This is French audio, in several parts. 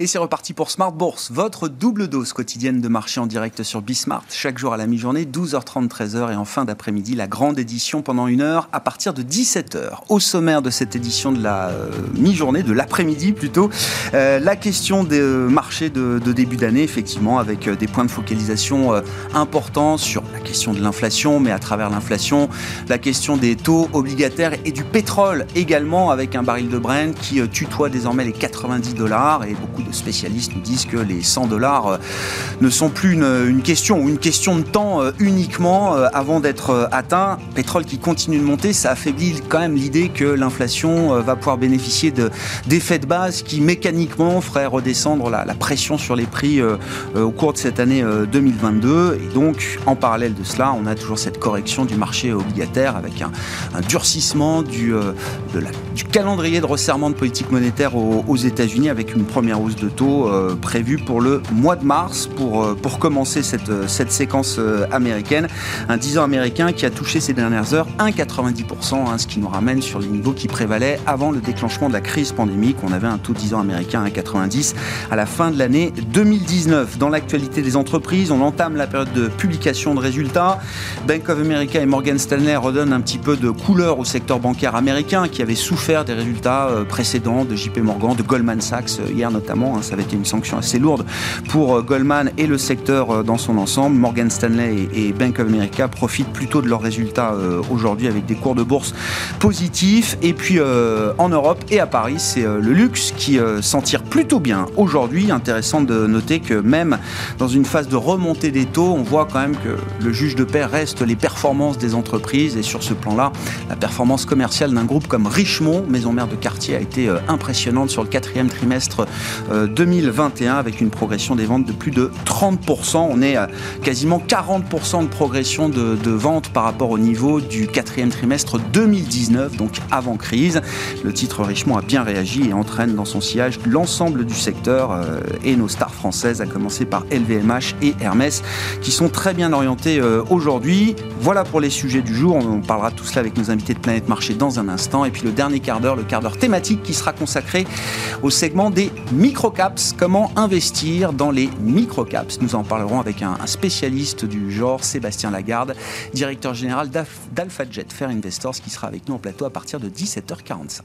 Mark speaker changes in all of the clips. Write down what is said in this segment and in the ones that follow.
Speaker 1: Et c'est reparti pour Smart Bourse, votre double dose quotidienne de marché en direct sur Bismart. Chaque jour à la mi-journée, 12h30, 13h et en fin d'après-midi, la grande édition pendant une heure à partir de 17h. Au sommaire de cette édition de la euh, mi-journée, de l'après-midi plutôt, euh, la question des euh, marchés de, début d'année, effectivement, avec des points de focalisation importants sur question de l'inflation, mais à travers l'inflation, la question des taux obligataires et du pétrole également, avec un baril de Brent qui tutoie désormais les 90 dollars et beaucoup de spécialistes nous disent que les 100 dollars euh, ne sont plus une, question ou une question de temps euh, uniquement euh, avant d'être atteint. Pétrole qui continue de monter, ça affaiblit quand même l'idée que l'inflation va pouvoir bénéficier d'effets de, base qui mécaniquement feraient redescendre la, pression sur les prix au cours de cette année 2022. Et donc, en parallèle de cela, on a toujours cette correction du marché obligataire avec un, durcissement du, du calendrier de resserrement de politique monétaire aux, États-Unis avec une première hausse de taux euh, prévu pour le mois de mars pour, euh, commencer cette, euh, cette séquence américaine. Un 10 ans américain qui a touché ces dernières heures 1,90%, hein, ce qui nous ramène sur les niveaux qui prévalaient avant le déclenchement de la crise pandémique. On avait un taux 10 ans américain à 1,90 à la fin de l'année 2019. Dans l'actualité des entreprises, on entame la période de publication de résultats. Bank of America et Morgan Stanley redonnent un petit peu de couleur au secteur bancaire américain qui avait souffert des résultats précédents de JP Morgan, de Goldman Sachs hier notamment Hein, ça avait été une sanction assez lourde pour euh, Goldman et le secteur euh, dans son ensemble. Morgan Stanley et Bank of America profitent plutôt de leurs résultats euh, aujourd'hui avec des cours de bourse positifs. Et puis en Europe et à Paris, c'est le luxe qui s'en tire plutôt bien aujourd'hui. Intéressant de noter que même dans une phase de remontée des taux, on voit quand même que le juge de paix reste les performances des entreprises. Et sur ce plan-là, la performance commerciale d'un groupe comme Richemont, maison mère de quartier, a été impressionnante sur le quatrième trimestre 2021 avec une progression des ventes de plus de 30%. On est à quasiment 40% de progression de, de ventes par rapport au niveau du quatrième trimestre 2019, donc avant crise. Le titre Richemont a bien réagi et entraîne dans son sillage l'ensemble du secteur euh, et nos stars françaises, à commencer par LVMH et Hermès, qui sont très bien orientés euh, aujourd'hui. Voilà pour les sujets du jour. On parlera tout cela avec nos invités de Planète Marché dans un instant. Et puis le dernier quart d'heure, le quart d'heure thématique qui sera consacré au segment des micro microcaps, comment investir dans les microcaps? Nous en parlerons avec un, spécialiste du genre, Sébastien Lagarde, directeur général d'AlphaJet Fair Investors, qui sera avec nous en plateau à partir de 17h45.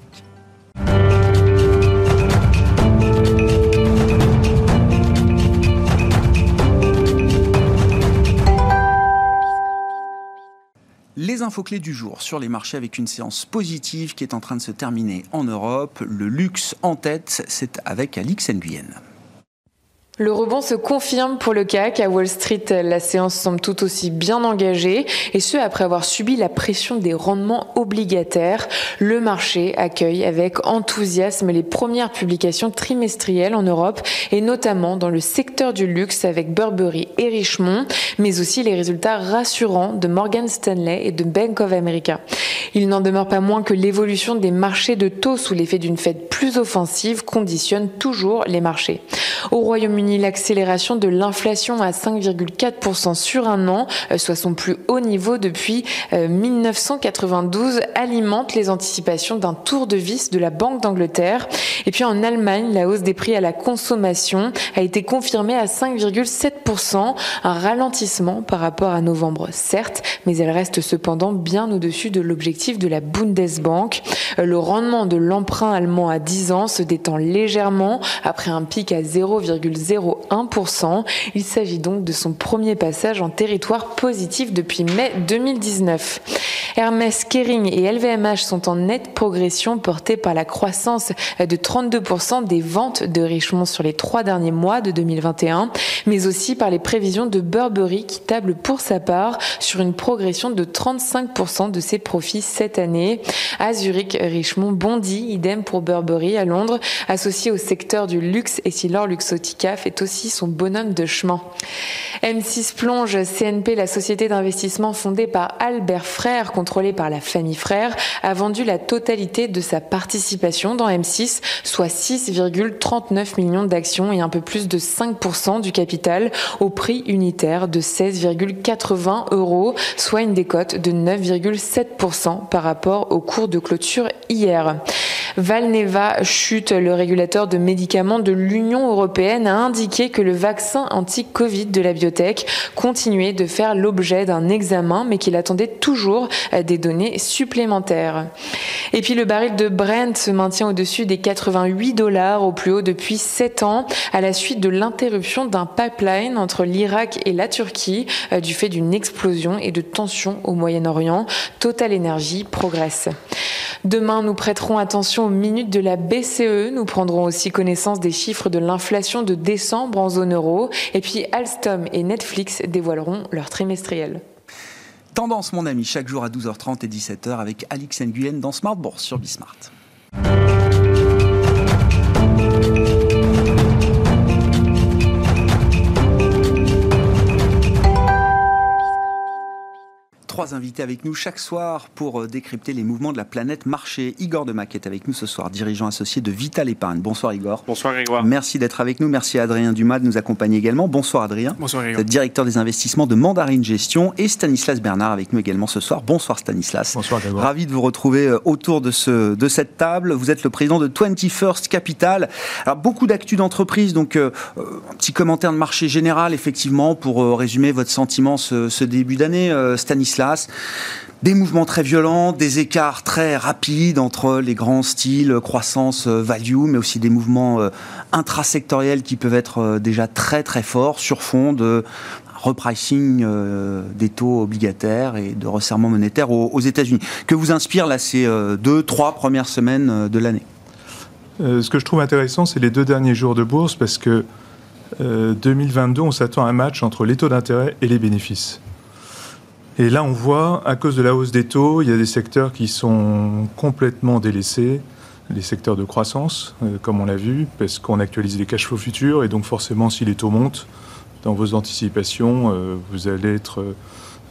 Speaker 1: Les infos clés du jour sur les marchés avec une séance positive qui est en train de se terminer en Europe. Le luxe en tête, c'est avec Alix Nguyen.
Speaker 2: Le rebond se confirme pour le CAC. À Wall Street, la séance semble tout aussi bien engagée, et ce après avoir subi la pression des rendements obligataires. Le marché accueille avec enthousiasme les premières publications trimestrielles en Europe, et notamment dans le secteur du luxe avec Burberry et Richemont, mais aussi les résultats rassurants de Morgan Stanley et de Bank of America. Il n'en demeure pas moins que l'évolution des marchés de taux sous l'effet d'une fête plus offensive conditionne toujours les marchés. Au Royaume-Uni, l'accélération de l'inflation à 5,4% sur un an, euh, soit son plus haut niveau depuis 1992, euh, alimente les anticipations d'un tour de vis de la Banque d'Angleterre. Et puis en Allemagne, la hausse des prix à la consommation a été confirmée à 5,7%, un ralentissement par rapport à novembre, certes, mais elle reste cependant bien au-dessus de l'objectif de la Bundesbank. Euh, le rendement de l'emprunt allemand à 10 ans se détend légèrement après un pic à 0,0 0,1%. Il s'agit donc de son premier passage en territoire positif depuis mai 2019. Hermès, Kering et LVMH sont en nette progression portée par la croissance de 32% des ventes de Richemont sur les trois derniers mois de 2021, mais aussi par les prévisions de Burberry qui table pour sa part sur une progression de 35% de ses profits cette année. À Zurich, Richemont bondit, idem pour Burberry à Londres, associé au secteur du luxe et Silor Luxotica fait aussi son bonhomme de chemin. M6 plonge CNP, la société d'investissement fondée par Albert Frère, contrôlée par la famille Frère, a vendu la totalité de sa participation dans M6, soit 6,39 millions d'actions et un peu plus de 5% du capital au prix unitaire de 16,80 euros, soit une décote de 9,7% par rapport au cours de clôture hier. Valneva chute, le régulateur de médicaments de l'Union européenne, a indiqué que le vaccin anti-Covid de la biotech continuait de faire l'objet d'un examen, mais qu'il attendait toujours des données supplémentaires. Et puis le baril de Brent se maintient au-dessus des 88 dollars au plus haut depuis 7 ans, à la suite de l'interruption d'un pipeline entre l'Irak et la Turquie euh, du fait d'une explosion et de tensions au Moyen-Orient. Total Energy progresse. Demain, nous prêterons attention aux minutes de la BCE. Nous prendrons aussi connaissance des chiffres de l'inflation de décembre en zone euro. Et puis Alstom et Netflix dévoileront leur trimestriel.
Speaker 1: Tendance, mon ami, chaque jour à 12h30 et 17h avec Alix Nguyen dans Smart Bourse sur Bismart. Trois invités avec nous chaque soir pour euh, décrypter les mouvements de la planète marché. Igor Demac est avec nous ce soir, dirigeant associé de Vital Épargne. Bonsoir Igor.
Speaker 3: Bonsoir Grégoire.
Speaker 1: Merci d'être avec nous. Merci à Adrien Dumas de nous accompagner également. Bonsoir Adrien.
Speaker 3: Bonsoir Grégoire.
Speaker 1: Directeur des investissements de Mandarine Gestion et Stanislas Bernard avec nous également ce soir. Bonsoir Stanislas.
Speaker 3: Bonsoir Grégoire.
Speaker 1: Ravi de vous retrouver euh, autour de, ce, de cette table. Vous êtes le président de 21st Capital. Alors beaucoup d'actu d'entreprise, donc euh, un petit commentaire de marché général effectivement pour résumer votre sentiment ce, ce début d'année, Stanislas des mouvements très violents, des écarts très rapides entre les grands styles croissance euh, value, mais aussi des mouvements euh, intrasectoriels qui peuvent être euh, déjà très très forts sur fond de repricing des taux obligataires et de resserrement monétaire aux, États-Unis. Que vous inspire là ces deux, trois premières semaines de l'année?
Speaker 4: Ce que je trouve intéressant, c'est les deux derniers jours de bourse parce que 2022, on s'attend à un match entre les taux d'intérêt et les bénéfices. Et là, on voit, à cause de la hausse des taux, il y a des secteurs qui sont complètement délaissés, les secteurs de croissance, euh, comme on l'a vu, parce qu'on actualise les cash flows futurs, et donc forcément, si les taux montent, dans vos anticipations, euh, vous allez être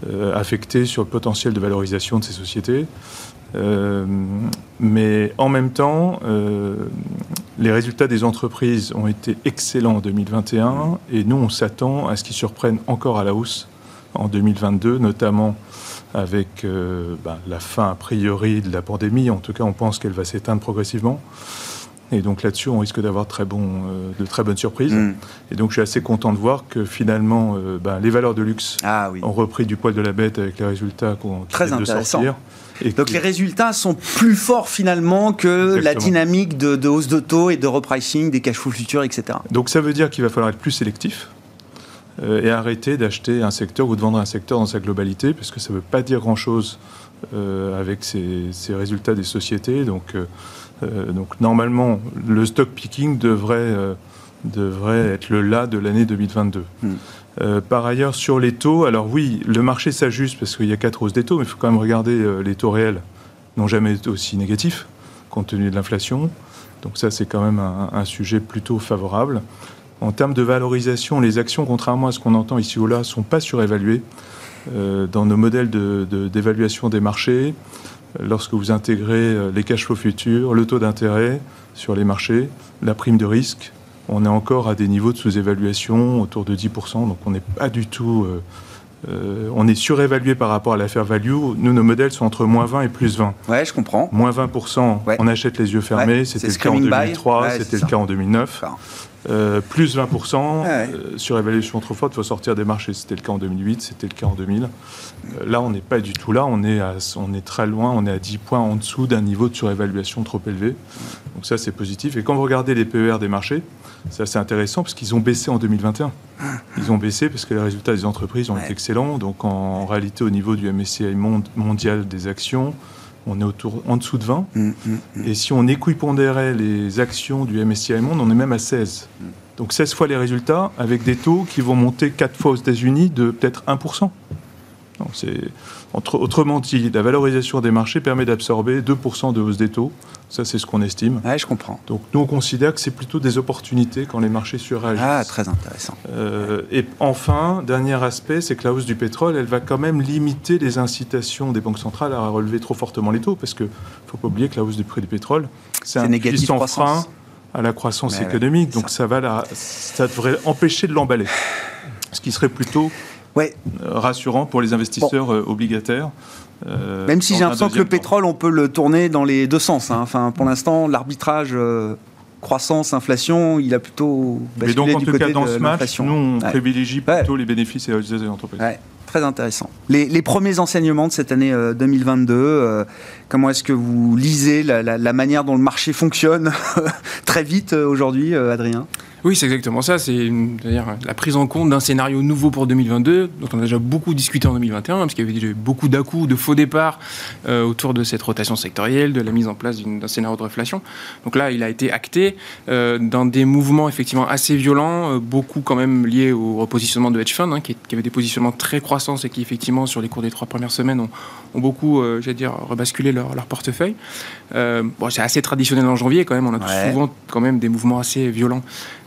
Speaker 4: euh, affecté sur le potentiel de valorisation de ces sociétés. mais en même temps, les résultats des entreprises ont été excellents en 2021 et nous, on s'attend à ce qu'ils surprennent encore à la hausse en 2022, notamment avec euh, bah, la fin a priori de la pandémie. En tout cas, on pense qu'elle va s'éteindre progressivement. Et donc là-dessus, on risque d'avoir très bon, euh, de très bonnes surprises. Mm. Et donc je suis assez content de voir que finalement, euh, bah, les valeurs de luxe ah ont repris du poil de la bête avec les résultats qu'on
Speaker 1: Très intéressant. De sortir. Et donc les résultats sont plus forts finalement que la dynamique de, de, hausse de taux et de repricing des cash flows futurs, etc.
Speaker 4: Donc ça veut dire qu'il va falloir être plus sélectif. Euh, et arrêter d'acheter un secteur ou de vendre un secteur dans sa globalité, parce que ça ne veut pas dire grand-chose euh, avec ces, résultats des sociétés. Donc, euh, donc normalement, le stock picking devrait, devrait être le là de l'année 2022. Hmm. par ailleurs, sur les taux, alors oui, le marché s'ajuste parce qu'il y a quatre hausses des taux, mais il faut quand même regarder les taux réels n'ont jamais été aussi négatifs compte tenu de l'inflation. Donc ça, c'est quand même un, sujet plutôt favorable. En termes de valorisation, les actions, contrairement à ce qu'on entend ici ou là, ne sont pas surévaluées. Euh, dans nos modèles d'évaluation des marchés, euh, lorsque vous intégrez euh, les cash flows futurs, le taux d'intérêt sur les marchés, la prime de risque, on est encore à des niveaux de sous-évaluation autour de 10%, donc on n'est pas du tout... on est surévalué par rapport à la fair value. Nous, nos modèles sont entre moins 20 et plus 20.
Speaker 1: Ouais, je comprends.
Speaker 4: Moins 20%, on achète les yeux fermés. C'était le cas en 2003, c'était le cas en 2009. Euh, plus 20%. Euh, sur évaluation trop forte, il faut sortir des marchés. C'était le cas en 2008, c'était le cas en 2000. Euh, là, on n'est pas du tout là. On est, on est très loin. On est à 10 points en dessous d'un niveau de surévaluation trop élevé. Donc ça, c'est positif. Et quand vous regardez les PER des marchés, c'est assez intéressant parce qu'ils ont baissé en 2021. Ils ont baissé parce que les résultats des entreprises ont été excellents. Donc en, réalité, au niveau du MSCI mondial des actions, on est autour, en dessous de 20. Mm, mm, mm. Et si on équipondérait les actions du MSCI Monde, on est même à 16. Donc 16 fois les résultats avec des taux qui vont monter 4 fois aux États-Unis de peut-être 1%. c'est autrement dit, la valorisation des marchés permet d'absorber 2% de hausse des taux. Ça, c'est ce qu'on estime.
Speaker 1: Oui, je comprends.
Speaker 4: Donc, nous, on considère que c'est plutôt des opportunités quand les marchés surréagissent.
Speaker 1: Ah, très intéressant.
Speaker 4: Euh, et enfin, dernier aspect, c'est que la hausse du pétrole, elle va quand même limiter les incitations des banques centrales à relever trop fortement les taux, parce qu'il ne faut pas oublier que la hausse du prix du pétrole, c'est un puissant frein à la croissance économique. donc, ça, va ça devrait empêcher de l'emballer. Ce qui serait plutôt
Speaker 1: ouais.
Speaker 4: rassurant pour les investisseurs obligataires.
Speaker 1: Même si j'ai l'impression que le pétrole, on peut le tourner dans les deux sens. Hein. Enfin, pour l'instant, l'arbitrage croissance, inflation, il a plutôt
Speaker 4: Mais donc, en tout cas, dans ce match, nous, on privilégie plutôt les bénéfices et les entreprises.
Speaker 1: Très intéressant. Les, premiers enseignements de cette année 2022, euh, euh, comment est-ce que vous lisez la, manière dont le marché fonctionne très vite euh, aujourd'hui, Adrien?
Speaker 3: Oui, c'est exactement ça. C'est la prise en compte d'un scénario nouveau pour 2022, dont on a déjà beaucoup discuté en 2021, parce qu'il y avait déjà beaucoup dà de faux départs euh, autour de cette rotation sectorielle, de la mise en place d'un scénario de réflation. Donc là, il a été acté euh, dans des mouvements effectivement assez violents, euh, beaucoup quand même liés au repositionnement de hedge funds, hein, qui, qui, avaient des positionnements très croissants et qui effectivement sur les cours des trois premières semaines ont, ont beaucoup, j'allais dire, rebasculé leur, leur portefeuille. bon, c'est assez traditionnel en janvier quand même. On a souvent quand même des mouvements assez violents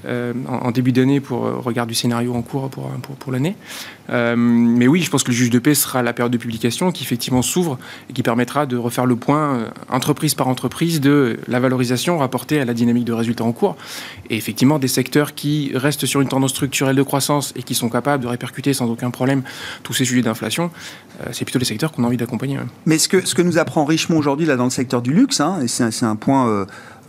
Speaker 3: euh, en, début d'année pour euh, regard du scénario en cours pour, pour, pour l'année. Euh, mais oui, je pense que le juge de paix sera la période de publication qui effectivement s'ouvre et qui permettra de refaire le point entreprise par entreprise de la valorisation rapportée à la dynamique de résultats en cours. Et effectivement, des secteurs qui restent sur une tendance structurelle de croissance et qui sont capables de répercuter sans aucun problème tous ces sujets d'inflation, c'est plutôt les secteurs qu'on a envie d'accompagner.
Speaker 1: Mais ce que, ce que nous apprend Richemont aujourd'hui là dans le secteur du luxe, hein, et c'est un point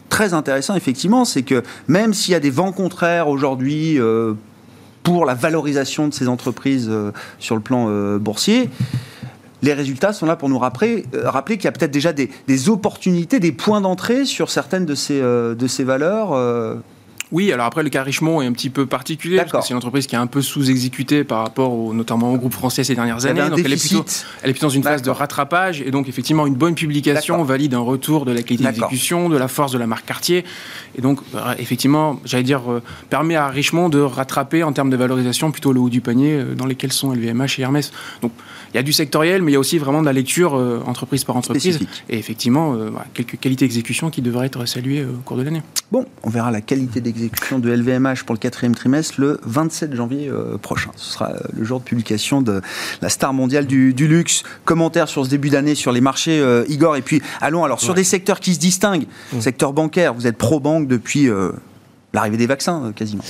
Speaker 1: très intéressant, effectivement, c'est que même s'il y a des vents contraires aujourd'hui euh, pour la valorisation de ces entreprises euh, sur le plan euh, boursier, les résultats sont là pour nous rappeler, rappeler qu'il y a peut-être déjà des, des, opportunités, des points d'entrée sur certaines de ces, de ces valeurs
Speaker 3: oui, alors après, le cas Richemont est un petit peu particulier, parce que c'est une entreprise qui est un peu sous-exécutée par rapport au, notamment au groupe français ces dernières années. Donc elle est, plutôt, elle est, plutôt, dans une phase de rattrapage, et donc effectivement, une bonne publication valide un retour de la qualité d'exécution, de la force de la marque Cartier, et donc euh, effectivement, j'allais dire, euh, permet à Richemont de rattraper en termes de valorisation plutôt le haut du panier euh, dans lesquels sont LVMH et Hermès. Donc il y a du sectoriel, mais il y a aussi vraiment de la lecture entreprise par entreprise, et effectivement, quelques qualités d'exécution qui devraient être saluées au cours de l'année.
Speaker 1: Bon, on verra la qualité d'exécution exécution de LVMH pour le quatrième trimestre le 27 janvier euh, prochain. Ce sera euh, le jour de publication de la star mondiale du, luxe. Commentaire sur ce début d'année sur les marchés, euh, Igor. Et puis, allons alors sur des secteurs qui se distinguent. Mmh. Secteur bancaire, vous êtes pro-banque depuis l'arrivée des vaccins, quasiment.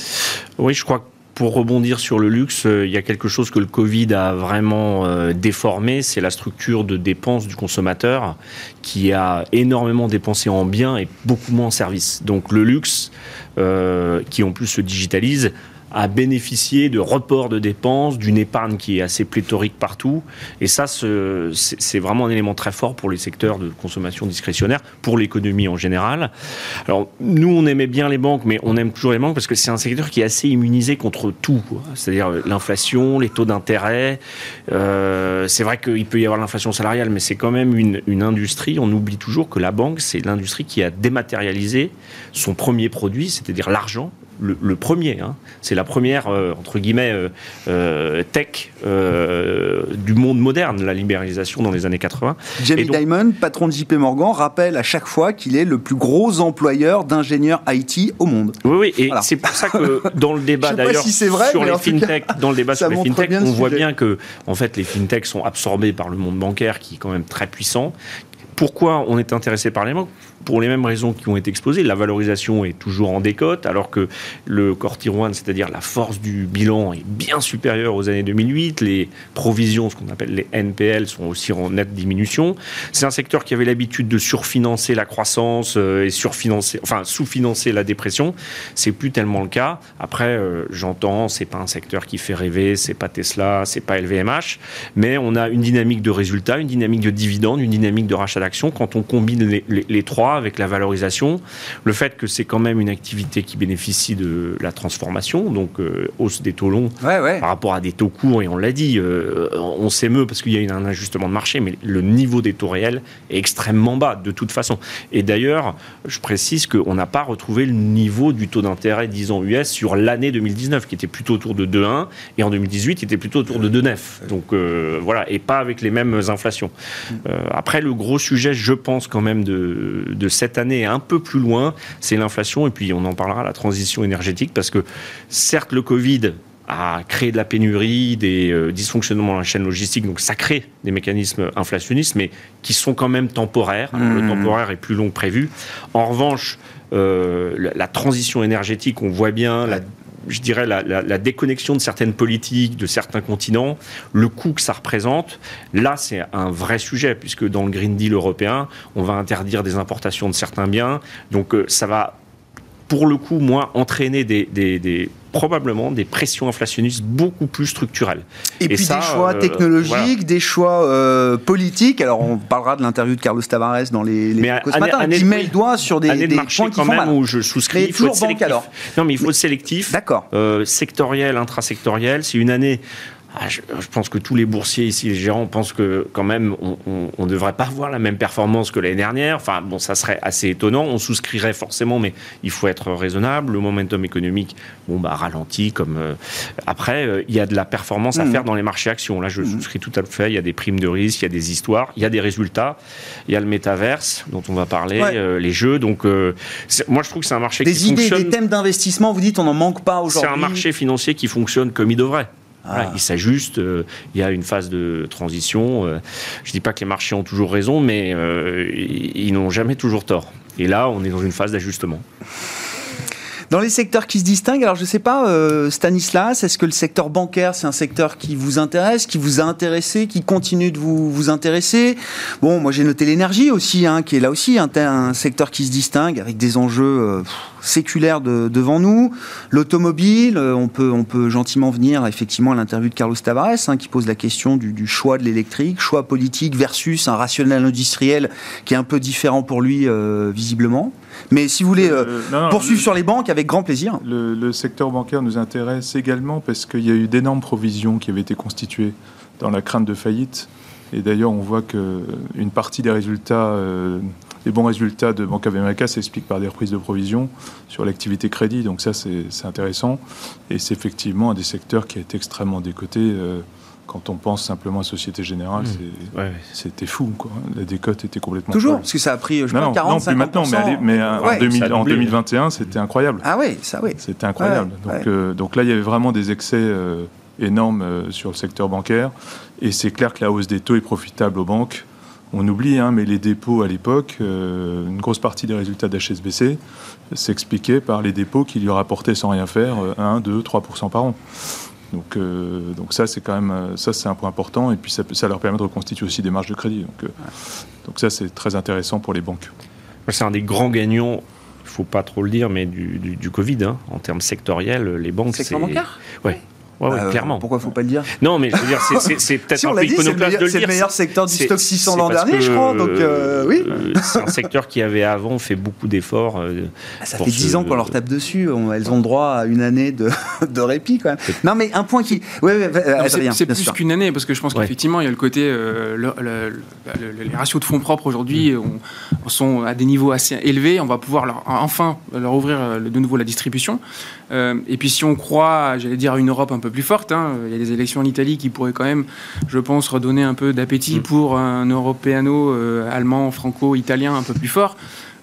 Speaker 5: Oui, je crois que pour rebondir sur le luxe, il y a quelque chose que le Covid a vraiment déformé, c'est la structure de dépenses du consommateur qui a énormément dépensé en biens et beaucoup moins en services. Donc le luxe, euh, qui en plus se digitalise, à bénéficier de reports de dépenses, d'une épargne qui est assez pléthorique partout. Et ça, c'est vraiment un élément très fort pour les secteurs de consommation discrétionnaire, pour l'économie en général. Alors, nous, on aimait bien les banques, mais on aime toujours les banques parce que c'est un secteur qui est assez immunisé contre tout. C'est-à-dire l'inflation, les taux d'intérêt. Euh, c'est vrai qu'il peut y avoir l'inflation salariale, mais c'est quand même une industrie. On oublie toujours que la banque, c'est l'industrie qui a dématérialisé son premier produit, c'est-à-dire l'argent, le, premier. Hein. C'est la première, euh, entre guillemets, euh, euh, tech du monde moderne, la libéralisation dans les années 80.
Speaker 1: Jamie Dimon, patron de JP Morgan, rappelle à chaque fois qu'il est le plus gros employeur d'ingénieurs IT au monde.
Speaker 5: Oui, oui, et c'est pour ça que dans le débat d'ailleurs sur les fintech, dans le débat sur les fintech, on voit bien que en fait les fintech sont absorbés par le monde bancaire qui est quand même très puissant. Pourquoi on est intéressé par les banques pour les mêmes raisons qui ont été exposées. La valorisation est toujours en décote, alors que le cortiroine, c'est-à-dire la force du bilan, est bien supérieure aux années 2008. Les provisions, ce qu'on appelle les NPL, sont aussi en nette diminution. C'est un secteur qui avait l'habitude de surfinancer la croissance euh, et surfinancer, enfin sous-financer la dépression. C'est plus tellement le cas. Après, euh, j'entends, c'est pas un secteur qui fait rêver, c'est pas Tesla, c'est pas LVMH, mais on a une dynamique de résultats, une dynamique de dividendes, une dynamique de rachat d'actions. Quand on combine les, les trois, avec la valorisation, le fait que c'est quand même une activité qui bénéficie de la transformation, donc euh, hausse des taux longs par rapport à des taux courts, et on l'a dit, euh, on s'émeut parce qu'il y a un ajustement de marché, mais le niveau des taux réels est extrêmement bas de toute façon. Et d'ailleurs, je précise qu'on n'a pas retrouvé le niveau du taux d'intérêt 10 ans US sur l'année 2019, qui était plutôt autour de 2,1, et en 2018, il était plutôt autour de 2,9. Donc euh, voilà, et pas avec les mêmes inflations. après, le gros sujet, je pense quand même de de cette année un peu plus loin, c'est l'inflation. Et puis on en parlera, la transition énergétique, parce que certes, le Covid a créé de la pénurie, des euh, dysfonctionnements dans la chaîne logistique, donc ça crée des mécanismes inflationnistes, mais qui sont quand même temporaires. Le mmh. temporaire est plus long que prévu. En revanche, euh, la, transition énergétique, on voit bien la je dirais, la, déconnexion de certaines politiques, de certains continents, le coût que ça représente, là, c'est un vrai sujet, puisque dans le Green Deal européen, on va interdire des importations de certains biens. Donc, euh, ça va pour le coup, moi, entraîner des, probablement des pressions inflationnistes beaucoup plus structurelles.
Speaker 1: Et, puis des choix euh, technologiques, des choix euh, politiques. Alors on parlera de l'interview de Carlos Tavares dans les, les
Speaker 5: mais ce matin,
Speaker 1: qui met le doigt sur des,
Speaker 5: des points qui quand même où je souscris.
Speaker 1: il faut être sélectif. alors.
Speaker 5: Non, mais il faut être sélectif.
Speaker 1: D'accord.
Speaker 5: Euh, sectoriel, intrasectoriel. C'est une année ah, je, pense que tous les boursiers ici, les gérants, pensent que quand même, on ne devrait pas avoir la même performance que l'année dernière. Enfin, bon, ça serait assez étonnant. On souscrirait forcément, mais il faut être raisonnable. Le momentum économique, bon, bah, ralenti. Comme euh, après, euh, il y a de la performance à mmh. faire dans les marchés actions. Là, je mmh. souscris tout à fait. Il y a des primes de risque, il y a des histoires, il y a des résultats. Il y a le métaverse dont on va parler, euh, les jeux. Donc, moi, je trouve que c'est un marché
Speaker 1: des
Speaker 5: qui
Speaker 1: idées, Des thèmes d'investissement, vous dites, on n'en manque pas aujourd'hui.
Speaker 5: C'est un marché financier qui fonctionne comme il devrait. Ah. il s'ajuste, euh, il y a une phase de transition. Euh, je ne dis pas que les marchés ont toujours raison, mais euh, ils n'ont jamais toujours tort. Et là, on est dans une phase d'ajustement.
Speaker 1: Dans les secteurs qui se distinguent, alors je ne sais pas, Stanislas, est-ce que le secteur bancaire, c'est un secteur qui vous intéresse, qui vous a intéressé, qui continue de vous, vous intéresser? Bon, moi j'ai noté l'énergie aussi, hein, qui est là aussi un, secteur qui se distingue avec des enjeux séculaire devant nous. L'automobile, euh, on peut, on peut gentiment venir effectivement à l'interview de Carlos Tavares, hein, qui pose la question du, choix de l'électrique, choix politique versus un rationnel industriel qui est un peu différent pour lui, euh, visiblement. Mais si vous voulez euh, poursuivre sur les banques, avec grand plaisir.
Speaker 4: Le, le secteur bancaire nous intéresse également parce qu'il y a eu d'énormes provisions qui avaient été constituées dans la crainte de faillite. Et d'ailleurs, on voit qu'une partie des résultats les bons résultats de Bank of America s'expliquent par des reprises de provisions sur l'activité crédit. Donc ça, c'est intéressant. Et c'est effectivement un des secteurs qui a été extrêmement décoté. Euh, quand on pense simplement à Société Générale, mmh. c'était fou. Quoi. La décote était complètement
Speaker 1: Toujours Parce que ça a pris, je non, 40, non, plus
Speaker 4: maintenant, mais, en, 2021, c'était incroyable.
Speaker 1: Ah oui, ça oui.
Speaker 4: C'était incroyable. donc, euh, donc, là, il y avait vraiment des excès euh, énormes sur le secteur bancaire. Et c'est clair que la hausse des taux est profitable aux banques on oublie, hein, mais les dépôts à l'époque, euh, une grosse partie des résultats d'HSBC s'expliquait par les dépôts qui lui rapportaient sans rien faire 1, 2, 3% par an. Donc, euh, donc ça, c'est quand même euh, ça, c'est un point important. Et puis ça, ça, leur permet de reconstituer aussi des marges de crédit. Donc, donc ça, c'est très intéressant pour les banques.
Speaker 5: C'est un des grands gagnants il ne faut pas trop le dire, mais du, Covid, hein. en termes sectoriels, les banques.
Speaker 1: Secteur bancaire?
Speaker 5: Ouais. Ouais, ouais, euh, clairement.
Speaker 1: Pourquoi faut pas le dire
Speaker 5: Non, mais je veux dire, c'est peut-être un peu
Speaker 1: iconoclaste de le dire. C'est le meilleur secteur du stock 600 l'an dernier, je crois. Donc, euh, oui.
Speaker 5: Euh, c'est un secteur qui avait avant fait beaucoup d'efforts.
Speaker 1: Ah, ça fait 10 ans qu'on leur tape dessus. elles ont le droit à une année de, de répit, quand même. Non, mais un point qui. Ouais,
Speaker 3: c'est plus qu'une année, parce que je pense qu'effectivement, il y a le côté. les ratios de fonds propres aujourd'hui mm. sont à des niveaux assez élevés. On va pouvoir leur, enfin leur ouvrir de nouveau la distribution. et puis, si on croit, j'allais dire, à une Europe un peu plus forte. Hein. Il y a des élections en Italie qui pourraient quand même, je pense, redonner un peu d'appétit mm. pour un européano euh, allemand, franco-italien un peu plus fort.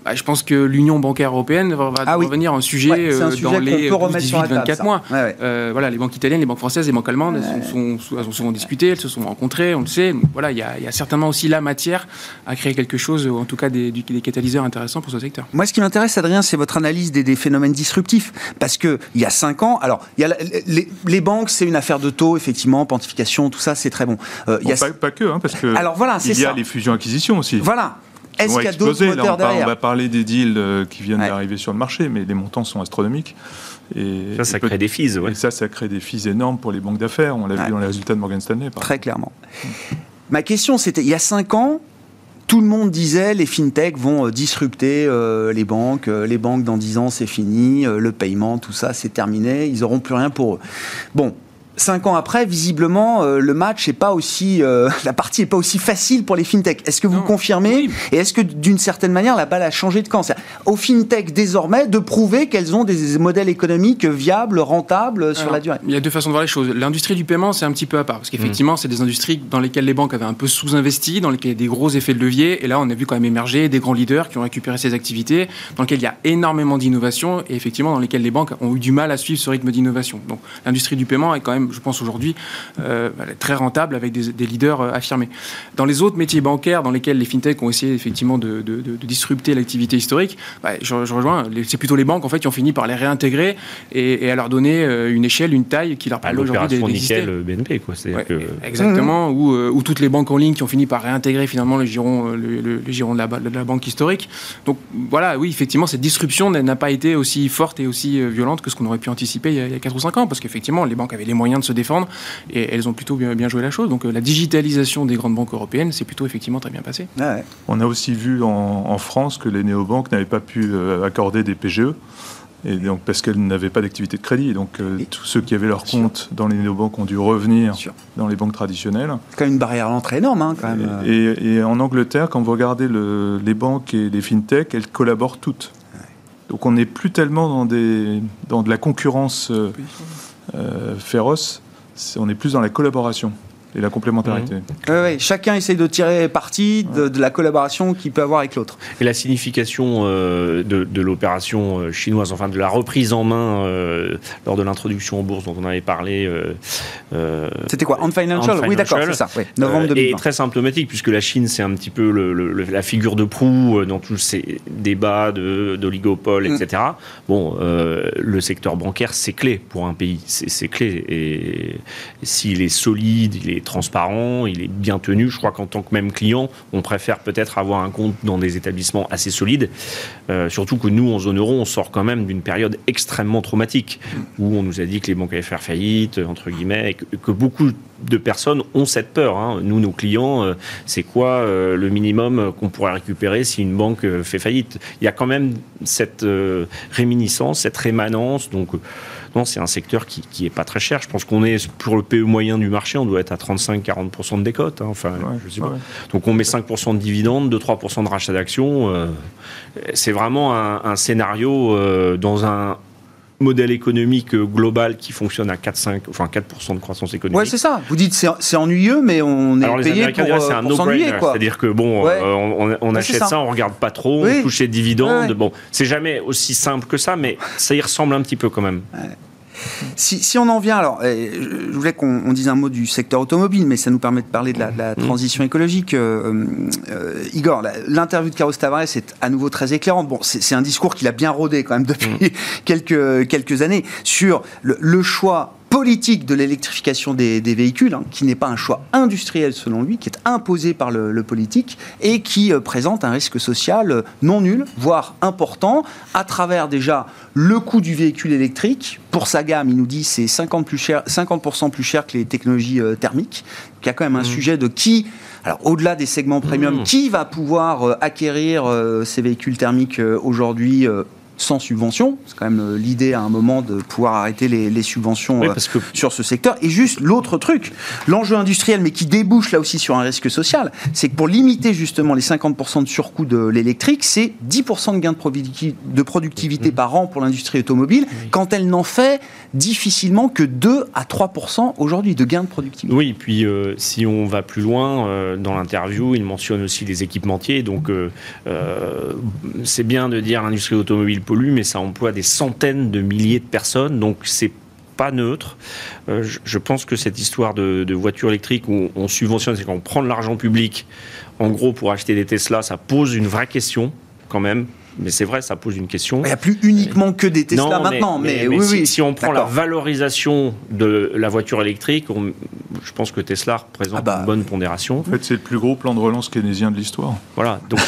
Speaker 3: Bah, je pense que l'union bancaire européenne va ah devenir un sujet, euh, dans les 18-24 mois. Euh, voilà, les banques italiennes, les banques françaises, les banques allemandes, elles, sont, sont, souvent discutées, elles se sont rencontrées, on le sait. voilà, il y, a, certainement aussi la matière à créer quelque chose, ou en tout cas des, des catalyseurs intéressants pour ce secteur.
Speaker 1: Moi, ce qui m'intéresse, Adrien, c'est votre analyse des, phénomènes disruptifs. Parce qu'il y a 5 ans, alors, y a les, banques, c'est une affaire de taux, effectivement, pontification, tout ça, c'est très bon.
Speaker 4: Euh, y a... pas, que, hein, parce que alors, voilà, il y a les fusions-acquisitions aussi.
Speaker 1: Voilà. Est-ce qu'il y a d'autres moteurs derrière
Speaker 4: On va parler des deals euh, qui viennent d'arriver sur le marché, mais les montants sont astronomiques.
Speaker 5: Et ça, ça crée des fees.
Speaker 4: Et ça, ça crée des fees énormes pour les banques d'affaires. On l'a vu dans les résultats de Morgan Stanley.
Speaker 1: Très clairement. Ma question, c'était, il y a 5 ans, tout le monde disait les fintechs vont euh, disrupter euh, les banques, les banques dans 10 ans c'est fini, le paiement, tout ça c'est terminé, ils n'auront plus rien pour eux. Bon, Cinq ans après, visiblement, euh, le match est pas aussi, euh, la partie est pas aussi facile pour les fintechs. Est-ce que vous confirmez Et est-ce que d'une certaine manière, la balle a changé de camp? Aux fintechs désormais de prouver qu'elles ont des modèles économiques viables, rentables sur la durée.
Speaker 3: Il y a deux façons de voir les choses. L'industrie du paiement, c'est un petit peu à part parce qu'effectivement, mmh. c'est des industries dans lesquelles les banques avaient un peu sous-investi, dans lesquelles il y a des gros effets de levier. Et là, on a vu quand même émerger des grands leaders qui ont récupéré ces activités, dans lesquelles il y a énormément d'innovation et effectivement dans lesquelles les banques ont eu du mal à suivre ce rythme d'innovation. Donc, l'industrie du paiement est quand même même, je pense aujourd'hui, très rentable avec des, leaders affirmés. Dans les autres métiers bancaires dans lesquels les fintechs ont essayé effectivement de, disrupter l'activité historique, bah, je, rejoins, c'est plutôt les banques en fait qui ont fini par les réintégrer et, à leur donner une échelle, une taille qui leur permet aujourd'hui d'exister.
Speaker 5: BNP, quoi.
Speaker 3: Que... Exactement, mmh. ou, toutes les banques en ligne qui ont fini par réintégrer finalement le giron, le, de, la, de la banque historique. Donc voilà, oui, effectivement, cette disruption n'a pas été aussi forte et aussi euh, violente que ce qu'on aurait pu anticiper il y, a, il 4 ou 5 ans, parce qu'effectivement, les banques avaient les moyens de se défendre et elles ont plutôt bien, bien joué la chose. Donc euh, la digitalisation des grandes banques européennes, c'est plutôt effectivement très bien passé.
Speaker 4: On a aussi vu en, France que les néobanques n'avaient pas pu euh, accorder des PGE. Et donc, parce qu'elles n'avaient pas d'activité de crédit. Donc, tous ceux qui avaient leur compte dans les néobanques ont dû revenir dans les banques traditionnelles.
Speaker 1: C'est quand même une barrière à l'entrée énorme, hein, quand même.
Speaker 4: Et, en Angleterre, quand vous regardez les banques et les fintechs, elles collaborent toutes. Donc on n'est plus tellement dans, des, dans de la concurrence euh, euh, féroce, on est plus dans la collaboration et la complémentarité.
Speaker 1: Oui, chacun essaye de tirer parti de, la collaboration qu'il peut avoir avec l'autre.
Speaker 5: Et la signification euh, de, l'opération euh, chinoise, enfin de la reprise en main euh, lors de l'introduction en bourse dont on avait parlé.
Speaker 1: C'était quoi On Financial, Oui, d'accord, c'est ça. novembre 2020.
Speaker 5: Et très symptomatique, puisque la Chine, c'est un petit peu la figure de proue dans tous ces débats d'oligopole, mm. etc. Bon, le secteur bancaire, c'est clé pour un pays. C'est clé. Et s'il est solide, il est transparent, il est bien tenu. Je crois qu'en tant que même client, on préfère peut-être avoir un compte dans des établissements assez solides. Euh, surtout que nous, en zone euro, on sort quand même d'une période extrêmement traumatique où on nous a dit que les banques allaient faire faillite, entre guillemets, et que, beaucoup de personnes ont cette peur. Hein. Nous, nos clients, euh, c'est quoi euh, le minimum qu'on pourrait récupérer si une banque fait faillite? Il y a quand même cette réminiscence, cette rémanence. Donc, non, c'est un secteur qui, qui est pas très cher. Je pense qu'on est pour le PE moyen du marché, on doit être à 35-40% de décote. Hein. Enfin, je sais pas. Donc on met 5% de dividendes, 2-3% de rachat d'actions. Euh, c'est vraiment un, scénario euh, dans un modèle économique global qui fonctionne à 4, 5, enfin 4% de croissance économique.
Speaker 1: Ouais, c'est ça. Vous dites c'est ennuyeux, mais on est payé pour, c'est un s'ennuyer.
Speaker 5: C'est-à-dire que bon, euh, on, achète ça. on regarde pas trop, on touche les dividendes. Bon, c'est jamais aussi simple que ça, mais ça y ressemble un petit peu quand même.
Speaker 1: Si, on en vient, alors, euh, je voulais qu'on dise un mot du secteur automobile, mais ça nous permet de parler de la, mmh. transition écologique. Euh, Igor, l'interview de Carlos Tavares est à nouveau très éclairante. Bon, c'est un discours qu'il a bien rodé quand même depuis quelques, quelques années sur le choix politique de l'électrification des, véhicules, hein, qui n'est pas un choix industriel selon lui, qui est imposé par le, politique et qui euh, présente un risque social euh, non nul, voire important, à travers déjà le coût du véhicule électrique. Pour sa gamme, il nous dit c'est 50%, plus cher, 50 plus cher que les technologies euh, thermiques. Il y a quand même un mmh. sujet de qui, alors au-delà des segments premium, mmh. qui va pouvoir acquérir ces véhicules thermiques aujourd'hui sans subvention. C'est quand même euh, l'idée à un moment de pouvoir arrêter les, subventions euh, sur ce secteur. Et juste l'autre truc, l'enjeu industriel, mais qui débouche là aussi sur un risque social, c'est que pour limiter justement les 50% de surcoût de l'électrique, c'est 10% de gain de, productivité mmh. par an pour l'industrie automobile, quand elle n'en fait difficilement que 2 à 3% aujourd'hui de gain de productivité.
Speaker 5: Oui, puis euh, si on va plus loin, dans l'interview, il mentionne aussi les équipementiers. Donc c'est bien de dire l'industrie automobile pollue, mais ça emploie des centaines de milliers de personnes, donc c'est pas neutre. Euh, je, pense que cette histoire de, voitures électriques où on subventionne, c'est qu'on prend de l'argent public, en gros, pour acheter des Tesla, ça pose une vraie question quand même mais c'est vrai, ça pose une question.
Speaker 1: Il n'y a plus uniquement que des Tesla maintenant. Mais, oui,
Speaker 5: si,
Speaker 1: oui.
Speaker 5: si, on prend la valorisation de la voiture électrique, je pense que Tesla représente ah bah. une bonne pondération.
Speaker 4: En fait, c'est le plus gros plan de relance keynésien de l'histoire.
Speaker 5: Voilà. Donc,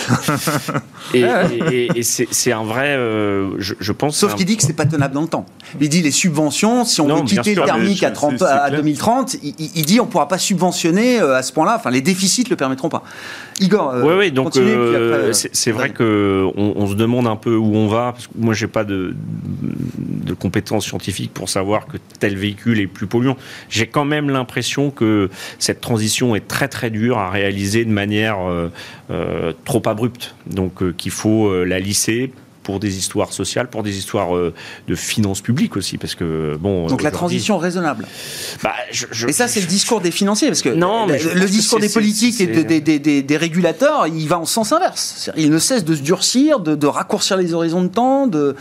Speaker 5: et, c'est un vrai. Euh, je, pense.
Speaker 1: Sauf qu'il dit que c'est pas tenable dans le temps. Il dit les subventions, si on veut quitter le thermique à, 30, à 2030, il, il, dit on ne pourra pas subventionner euh, à ce point-là. Enfin, les déficits ne le permettront pas. Igor,
Speaker 5: euh, oui, oui, donc c'est vrai qu'on on se demande un peu où on va. Parce que moi, j'ai pas de, compétences scientifiques pour savoir que tel véhicule est plus polluant. J'ai quand même l'impression que cette transition est très très dure à réaliser de manière euh, euh, trop abrupte. Donc, euh, qu'il faut la lisser pour des histoires sociales, pour des histoires euh, de finances publiques aussi, parce que bon.
Speaker 1: Donc la transition raisonnable. Bah, et ça, c'est le discours des financiers, parce que non, le, discours des politiques et des, des, régulateurs, il va en sens inverse. Il ne cesse de se durcir, de, de raccourcir les horizons de temps, de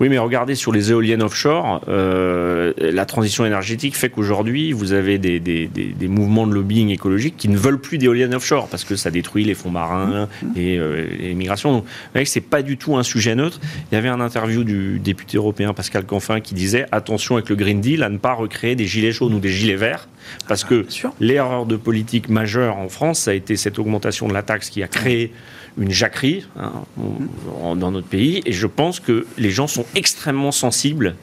Speaker 5: Oui, mais regardez sur les éoliennes offshore, euh, la transition énergétique fait qu'aujourd'hui, vous avez des, des, des, mouvements de lobbying écologique qui ne veulent plus d'éoliennes offshore parce que ça détruit les fonds marins et euh, les migrations. Donc, c'est pas du tout un sujet neutre. Il y avait un interview du député européen Pascal Canfin qui disait attention avec le Green Deal à ne pas recréer des gilets jaunes ou des gilets verts parce que l'erreur de politique majeure en France, ça a été cette augmentation de la taxe qui a créé une jacquerie hein, dans notre pays. Et je pense que les gens sont extrêmement sensibles.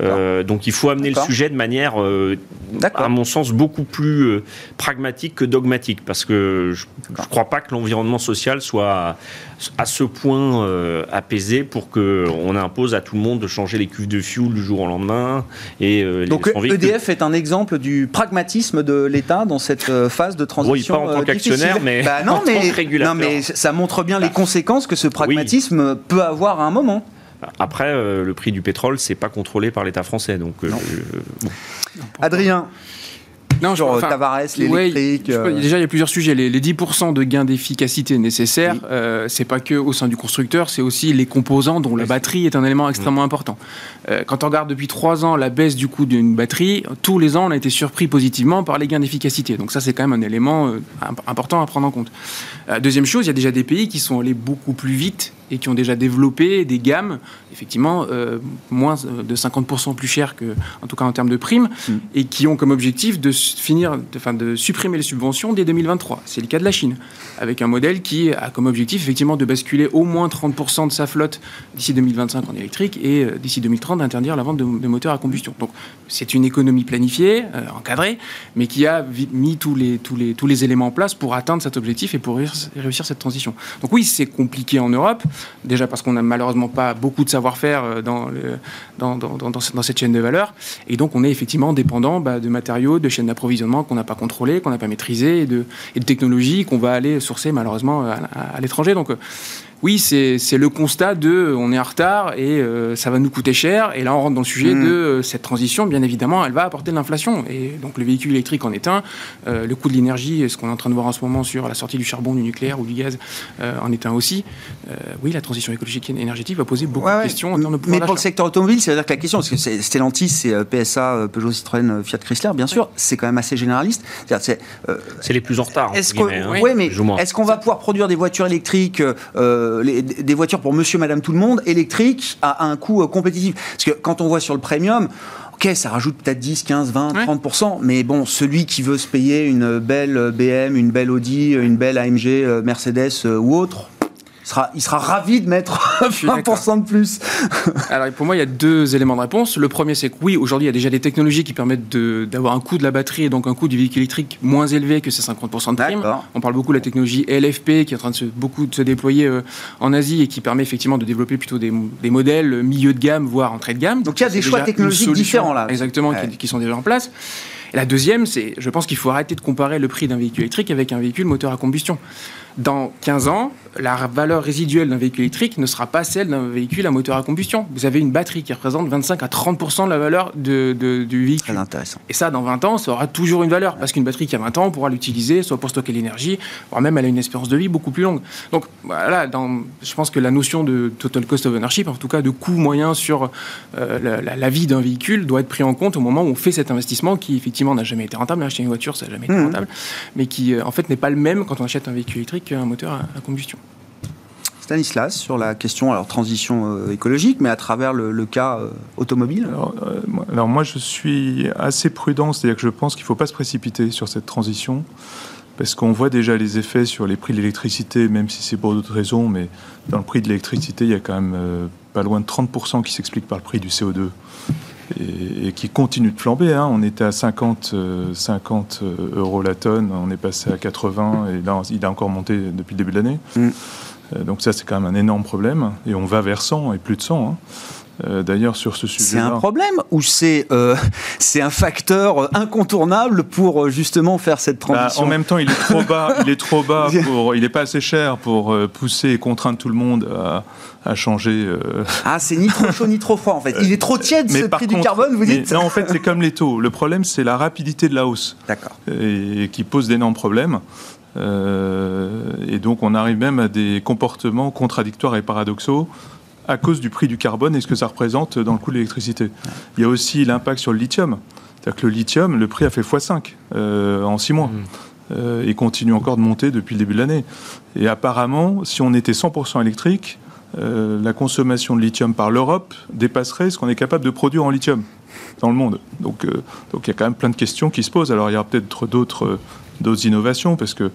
Speaker 5: Euh, donc il faut amener le sujet de manière, euh, à mon sens, beaucoup plus euh, pragmatique que dogmatique. Parce que je ne crois pas que l'environnement social soit à, ce point apaisé pour qu'on impose à tout le monde de changer les cuves de fuel du jour au lendemain.
Speaker 1: Et, donc EDF est un exemple du pragmatisme de l'État dans cette phase de transition.
Speaker 5: Oui, pas en tant qu'actionnaire, mais,
Speaker 1: bah non, en mais, tant que régulateur. Non, mais ça montre bien les conséquences que ce pragmatisme peut avoir à un moment.
Speaker 5: Après, euh, le prix du pétrole, c'est pas contrôlé par l'État français. Donc, euh,
Speaker 1: Adrien, non, genre enfin, Tavares, l'électrique.
Speaker 3: Euh. déjà, il y a plusieurs sujets. Les, 10% de gains d'efficacité nécessaires, euh, c'est pas que au sein du constructeur, c'est aussi les composants dont la batterie est un élément extrêmement important. Euh, quand on regarde depuis trois ans la baisse du coût d'une batterie, tous les ans, on a été surpris positivement par les gains d'efficacité. Donc ça, c'est quand même un élément important à prendre en compte. deuxième chose, il y a déjà des pays qui sont allés beaucoup plus vite et qui ont déjà développé des gammes, effectivement, euh, moins de 50% plus chères que, en tout cas en termes de primes, mm. et qui ont comme objectif de finir, de, supprimer les subventions dès 2023. C'est le cas de la Chine, avec un modèle qui a comme objectif effectivement de basculer au moins 30% de sa flotte d'ici 2025 en électrique et euh, d'ici 2030 d'interdire la vente de, moteurs à combustion. Donc c'est une économie planifiée, euh, encadrée, mais qui a mis tous les, tous, les, tous les éléments en place pour atteindre cet objectif et pour réussir cette transition. Donc oui, c'est compliqué en Europe. Déjà parce qu'on n'a malheureusement pas beaucoup de savoir-faire euh, dans, dans, dans, cette chaîne de valeur. Et donc, on est effectivement dépendant bah, de matériaux, de chaînes d'approvisionnement qu'on n'a pas contrôlées, qu'on n'a pas maîtrisées, et de, technologies qu'on va aller sourcer malheureusement à, l'étranger. Euh, oui, c'est le constat de on est en retard et euh, ça va nous coûter cher. Et là, on rentre dans le sujet mmh. de euh, cette transition. Bien évidemment, elle va apporter de l'inflation. Et donc, le véhicule électrique en est un. Euh, le coût de l'énergie, ce qu'on est en train de voir en ce moment sur la sortie du charbon, du nucléaire ou du gaz, en est un aussi. oui, la transition écologique et énergétique va poser beaucoup de questions en termes de
Speaker 1: Mais pour le secteur automobile, c'est-à-dire que la question, parce que Stellantis, c'est PSA, Peugeot, Citroën, Fiat Chrysler, bien sûr, c'est quand même assez généraliste.
Speaker 5: C'est les plus en retard.
Speaker 1: Est-ce qu'on hein. mais est qu'on va pouvoir produire des voitures électriques des voitures pour monsieur, madame, tout le monde, électriques, à, un coût euh, compétitif. Parce que quand on voit sur le premium, Ok, ça rajoute peut-être 10, 15, 20, 30%, mais bon, celui qui veut se payer une belle BM, une belle Audi, une belle AMG, euh, Mercedes euh, ou autre, il sera ravi de mettre 20% de plus.
Speaker 3: Alors pour moi, il y a deux éléments de réponse. Le premier, c'est que oui, aujourd'hui, il y a déjà des technologies qui permettent d'avoir un coût de la batterie et donc un coût du véhicule électrique moins élevé que ces 50% de prime. On parle beaucoup de la technologie LFP qui est en train de se, beaucoup de se déployer euh, en Asie et qui permet effectivement de développer plutôt des, modèles milieu de gamme, voire entrée de gamme.
Speaker 1: Donc il y a des choix technologiques différents là.
Speaker 3: Exactement, qui, qui sont déjà en place. Et la deuxième, c'est, je pense qu'il faut arrêter de comparer le prix d'un véhicule électrique avec un véhicule moteur à combustion dans 15 ans, la valeur résiduelle d'un véhicule électrique ne sera pas celle d'un véhicule à moteur à combustion. Vous avez une batterie qui représente 25 à 30% de la valeur de, du véhicule.
Speaker 1: Très intéressant.
Speaker 3: Et ça, dans 20 ans, ça aura toujours une valeur. Parce qu'une batterie qui a 20 ans, on pourra l'utiliser soit pour stocker l'énergie, voire même elle a une espérance de vie beaucoup plus longue. Donc voilà, dans, je pense que la notion de total cost of ownership, en tout cas de coût moyen sur euh, la, vie d'un véhicule, doit être pris en compte au moment où on fait cet investissement qui effectivement n'a jamais été rentable. Acheter une voiture, ça n'a jamais été mmh. rentable. Mais qui euh, en fait n'est pas le même quand on achète un véhicule électrique qu'un moteur à, combustion.
Speaker 1: Stanislas, sur la question alors transition euh, écologique, mais à travers le, cas euh, automobile
Speaker 4: euh, alors, moi je suis assez prudent, c'est-à-dire que je pense qu'il ne faut pas se précipiter sur cette transition, parce qu'on voit déjà les effets sur les prix de l'électricité, même si c'est pour d'autres raisons, mais dans le prix de l'électricité, il y a quand même pas loin de 30% qui s'explique par le prix du CO2 et, qui continue de flamber. Hein. On était à 50, 50 euh, euros la tonne, on est passé à 80 et là il a encore monté depuis le début de l'année. Mm. Euh, donc ça c'est quand même un énorme problème et on va vers 100 et plus de 100. Euh, d'ailleurs, sur ce sujet.
Speaker 1: C'est un problème ou c'est euh, c'est un facteur incontournable pour euh, justement faire cette bah, transition
Speaker 4: En même temps, il est trop bas. il est trop bas pour. Il n'est pas assez cher pour pousser et contraindre tout le monde à, à changer.
Speaker 1: Ah, c'est ni trop chaud ni trop froid en fait. Il est trop tiède ce prix du carbone, vous dites
Speaker 4: Non, en fait, c'est comme les taux. Le problème, c'est la rapidité de la hausse.
Speaker 1: D'accord.
Speaker 4: Et, qui pose d'énormes problèmes. et donc, on arrive même à des comportements contradictoires et paradoxaux à cause du prix du carbone et ce que ça représente dans le coût de l'électricité. Il y a aussi l'impact sur le lithium. C'est-à-dire que le lithium, le prix a fait x5 euh, en 6 mois. Mmh. Euh, et continue encore de monter depuis le début de l'année. Et apparemment, si on était 100% électrique, euh, la consommation de lithium par l'Europe dépasserait ce qu'on est capable de produire en lithium dans le monde. Donc, donc il y a quand même plein de questions qui se posent. Alors il y aura peut-être d'autres d'autres innovations parce que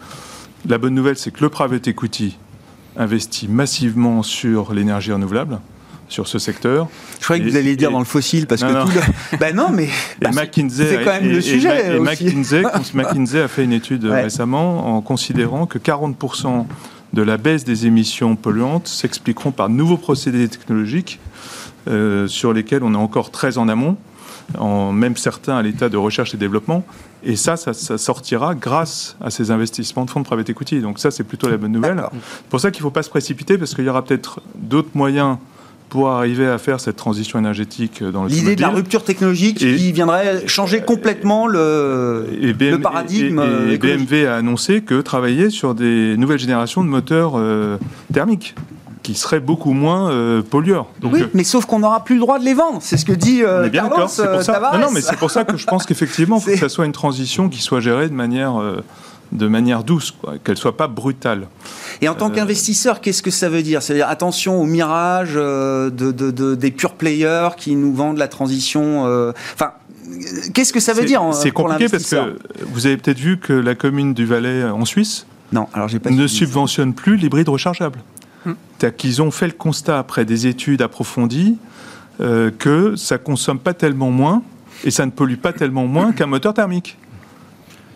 Speaker 4: la bonne nouvelle, c'est que le private equity investit massivement sur l'énergie renouvelable sur ce secteur.
Speaker 1: Je croyais que vous alliez dire dans le fossile parce que tout le... ben non mais
Speaker 4: McKinsey c'est quand même le sujet. Et, McKinsey, McKinsey a fait une étude récemment en considérant que 40% de la baisse des émissions polluantes s'expliqueront par nouveaux procédés technologiques euh, sur lesquels on est encore très en amont, en même certains à l'état de recherche et développement. Et ça, ça, sortira grâce à ces investissements de fonds de private equity. Donc ça, c'est plutôt la bonne nouvelle. C'est pour ça qu'il ne faut pas se précipiter parce qu'il y aura peut-être d'autres moyens pour arriver à faire cette transition énergétique dans le
Speaker 1: L'idée de la rupture technologique qui viendrait changer complètement le, le paradigme.
Speaker 4: Et, BMW a annoncé que travaillait sur des nouvelles générations de moteurs euh, thermiques qui seraient beaucoup moins euh, pollueurs.
Speaker 1: oui, euh, mais sauf qu'on n'aura plus le droit de les vendre. C'est ce que dit euh, bien Carlos c'est pour
Speaker 4: ça. Non, non, mais c'est pour ça que je pense qu'effectivement, il faut que ça soit une transition qui soit gérée de manière de manière douce, qu'elle soit pas brutale.
Speaker 1: Et en tant euh, qu'investisseur, qu'est-ce que ça veut dire? C'est-à-dire attention au mirage euh, de, des pure players qui nous vendent la transition. Euh, enfin, qu'est-ce que ça veut dire
Speaker 4: C'est compliqué parce que vous avez peut-être vu que la commune du Valais en Suisse
Speaker 1: non, alors pas
Speaker 4: ne subventionne plus l'hybride rechargeable. C'est-à-dire qu'ils ont fait le constat après des études approfondies que ça consomme pas tellement moins et ça ne pollue pas tellement moins qu'un moteur thermique.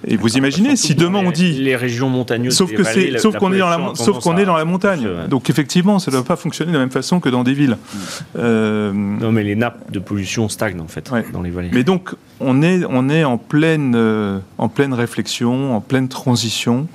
Speaker 4: Et vous imaginez, si demain on dit
Speaker 5: les régions montagneuses,
Speaker 4: sauf que c'est, sauf qu'on est dans la, sauf qu'on est dans la montagne. Donc effectivement, ça ne doit pas fonctionner de la même façon que dans des villes. Mm.
Speaker 5: Euh, non, mais les nappes de pollution stagnent en fait dans les vallées.
Speaker 4: Mais donc on est, on est en pleine, euh, en pleine réflexion, en pleine transition,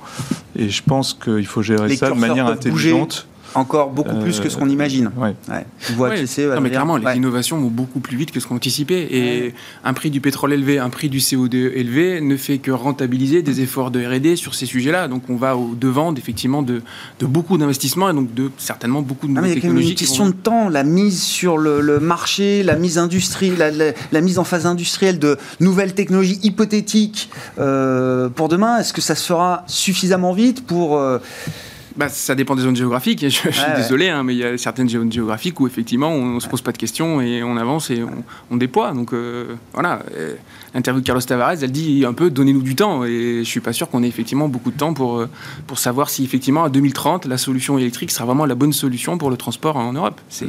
Speaker 4: et je pense qu'il faut gérer ça de manière intelligente.
Speaker 1: Encore beaucoup plus que ce qu'on imagine.
Speaker 3: Ouais. Ouais. mais clairement, les innovations vont beaucoup plus vite que ce qu'on anticipait. Et un prix du pétrole élevé, un prix du CO2 élevé ne fait que rentabiliser des efforts de R&D sur ces sujets-là. Donc on va au devant effectivement de, de beaucoup d'investissements et donc de certainement beaucoup de nouvelles technologies.
Speaker 1: Il y a une question de temps, la mise sur le, marché, la mise industrie, la, mise en phase industrielle de nouvelles technologies hypothétiques euh, pour demain. Est-ce que ça se fera suffisamment vite pour euh,
Speaker 3: bah, ça dépend des zones géographiques. Je, suis désolé, hein, mais il y a certaines zones géographiques où effectivement on ne se pose pas de questions et on avance et on, déploie. Donc euh, voilà, l'interview de Carlos Tavares, elle dit un peu donnez-nous du temps. Et je suis pas sûr qu'on ait effectivement beaucoup de temps pour, euh, pour savoir si effectivement à 2030 la solution électrique sera vraiment la bonne solution pour le transport en Europe. C'est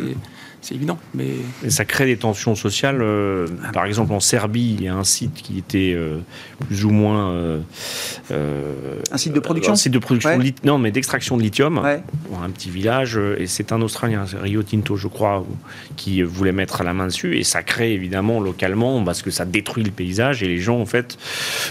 Speaker 3: c'est évident. Mais...
Speaker 5: ça crée des tensions sociales. Euh, ah. par exemple, en Serbie, il y a un site qui était euh, plus ou moins. Euh,
Speaker 1: un site de production
Speaker 5: Un site de production, non, mais d'extraction de lithium. Un petit village. Et c'est un Australien, Rio Tinto, je crois, qui voulait mettre la main dessus. Et ça crée évidemment localement, parce que ça détruit le paysage. Et les gens, en fait,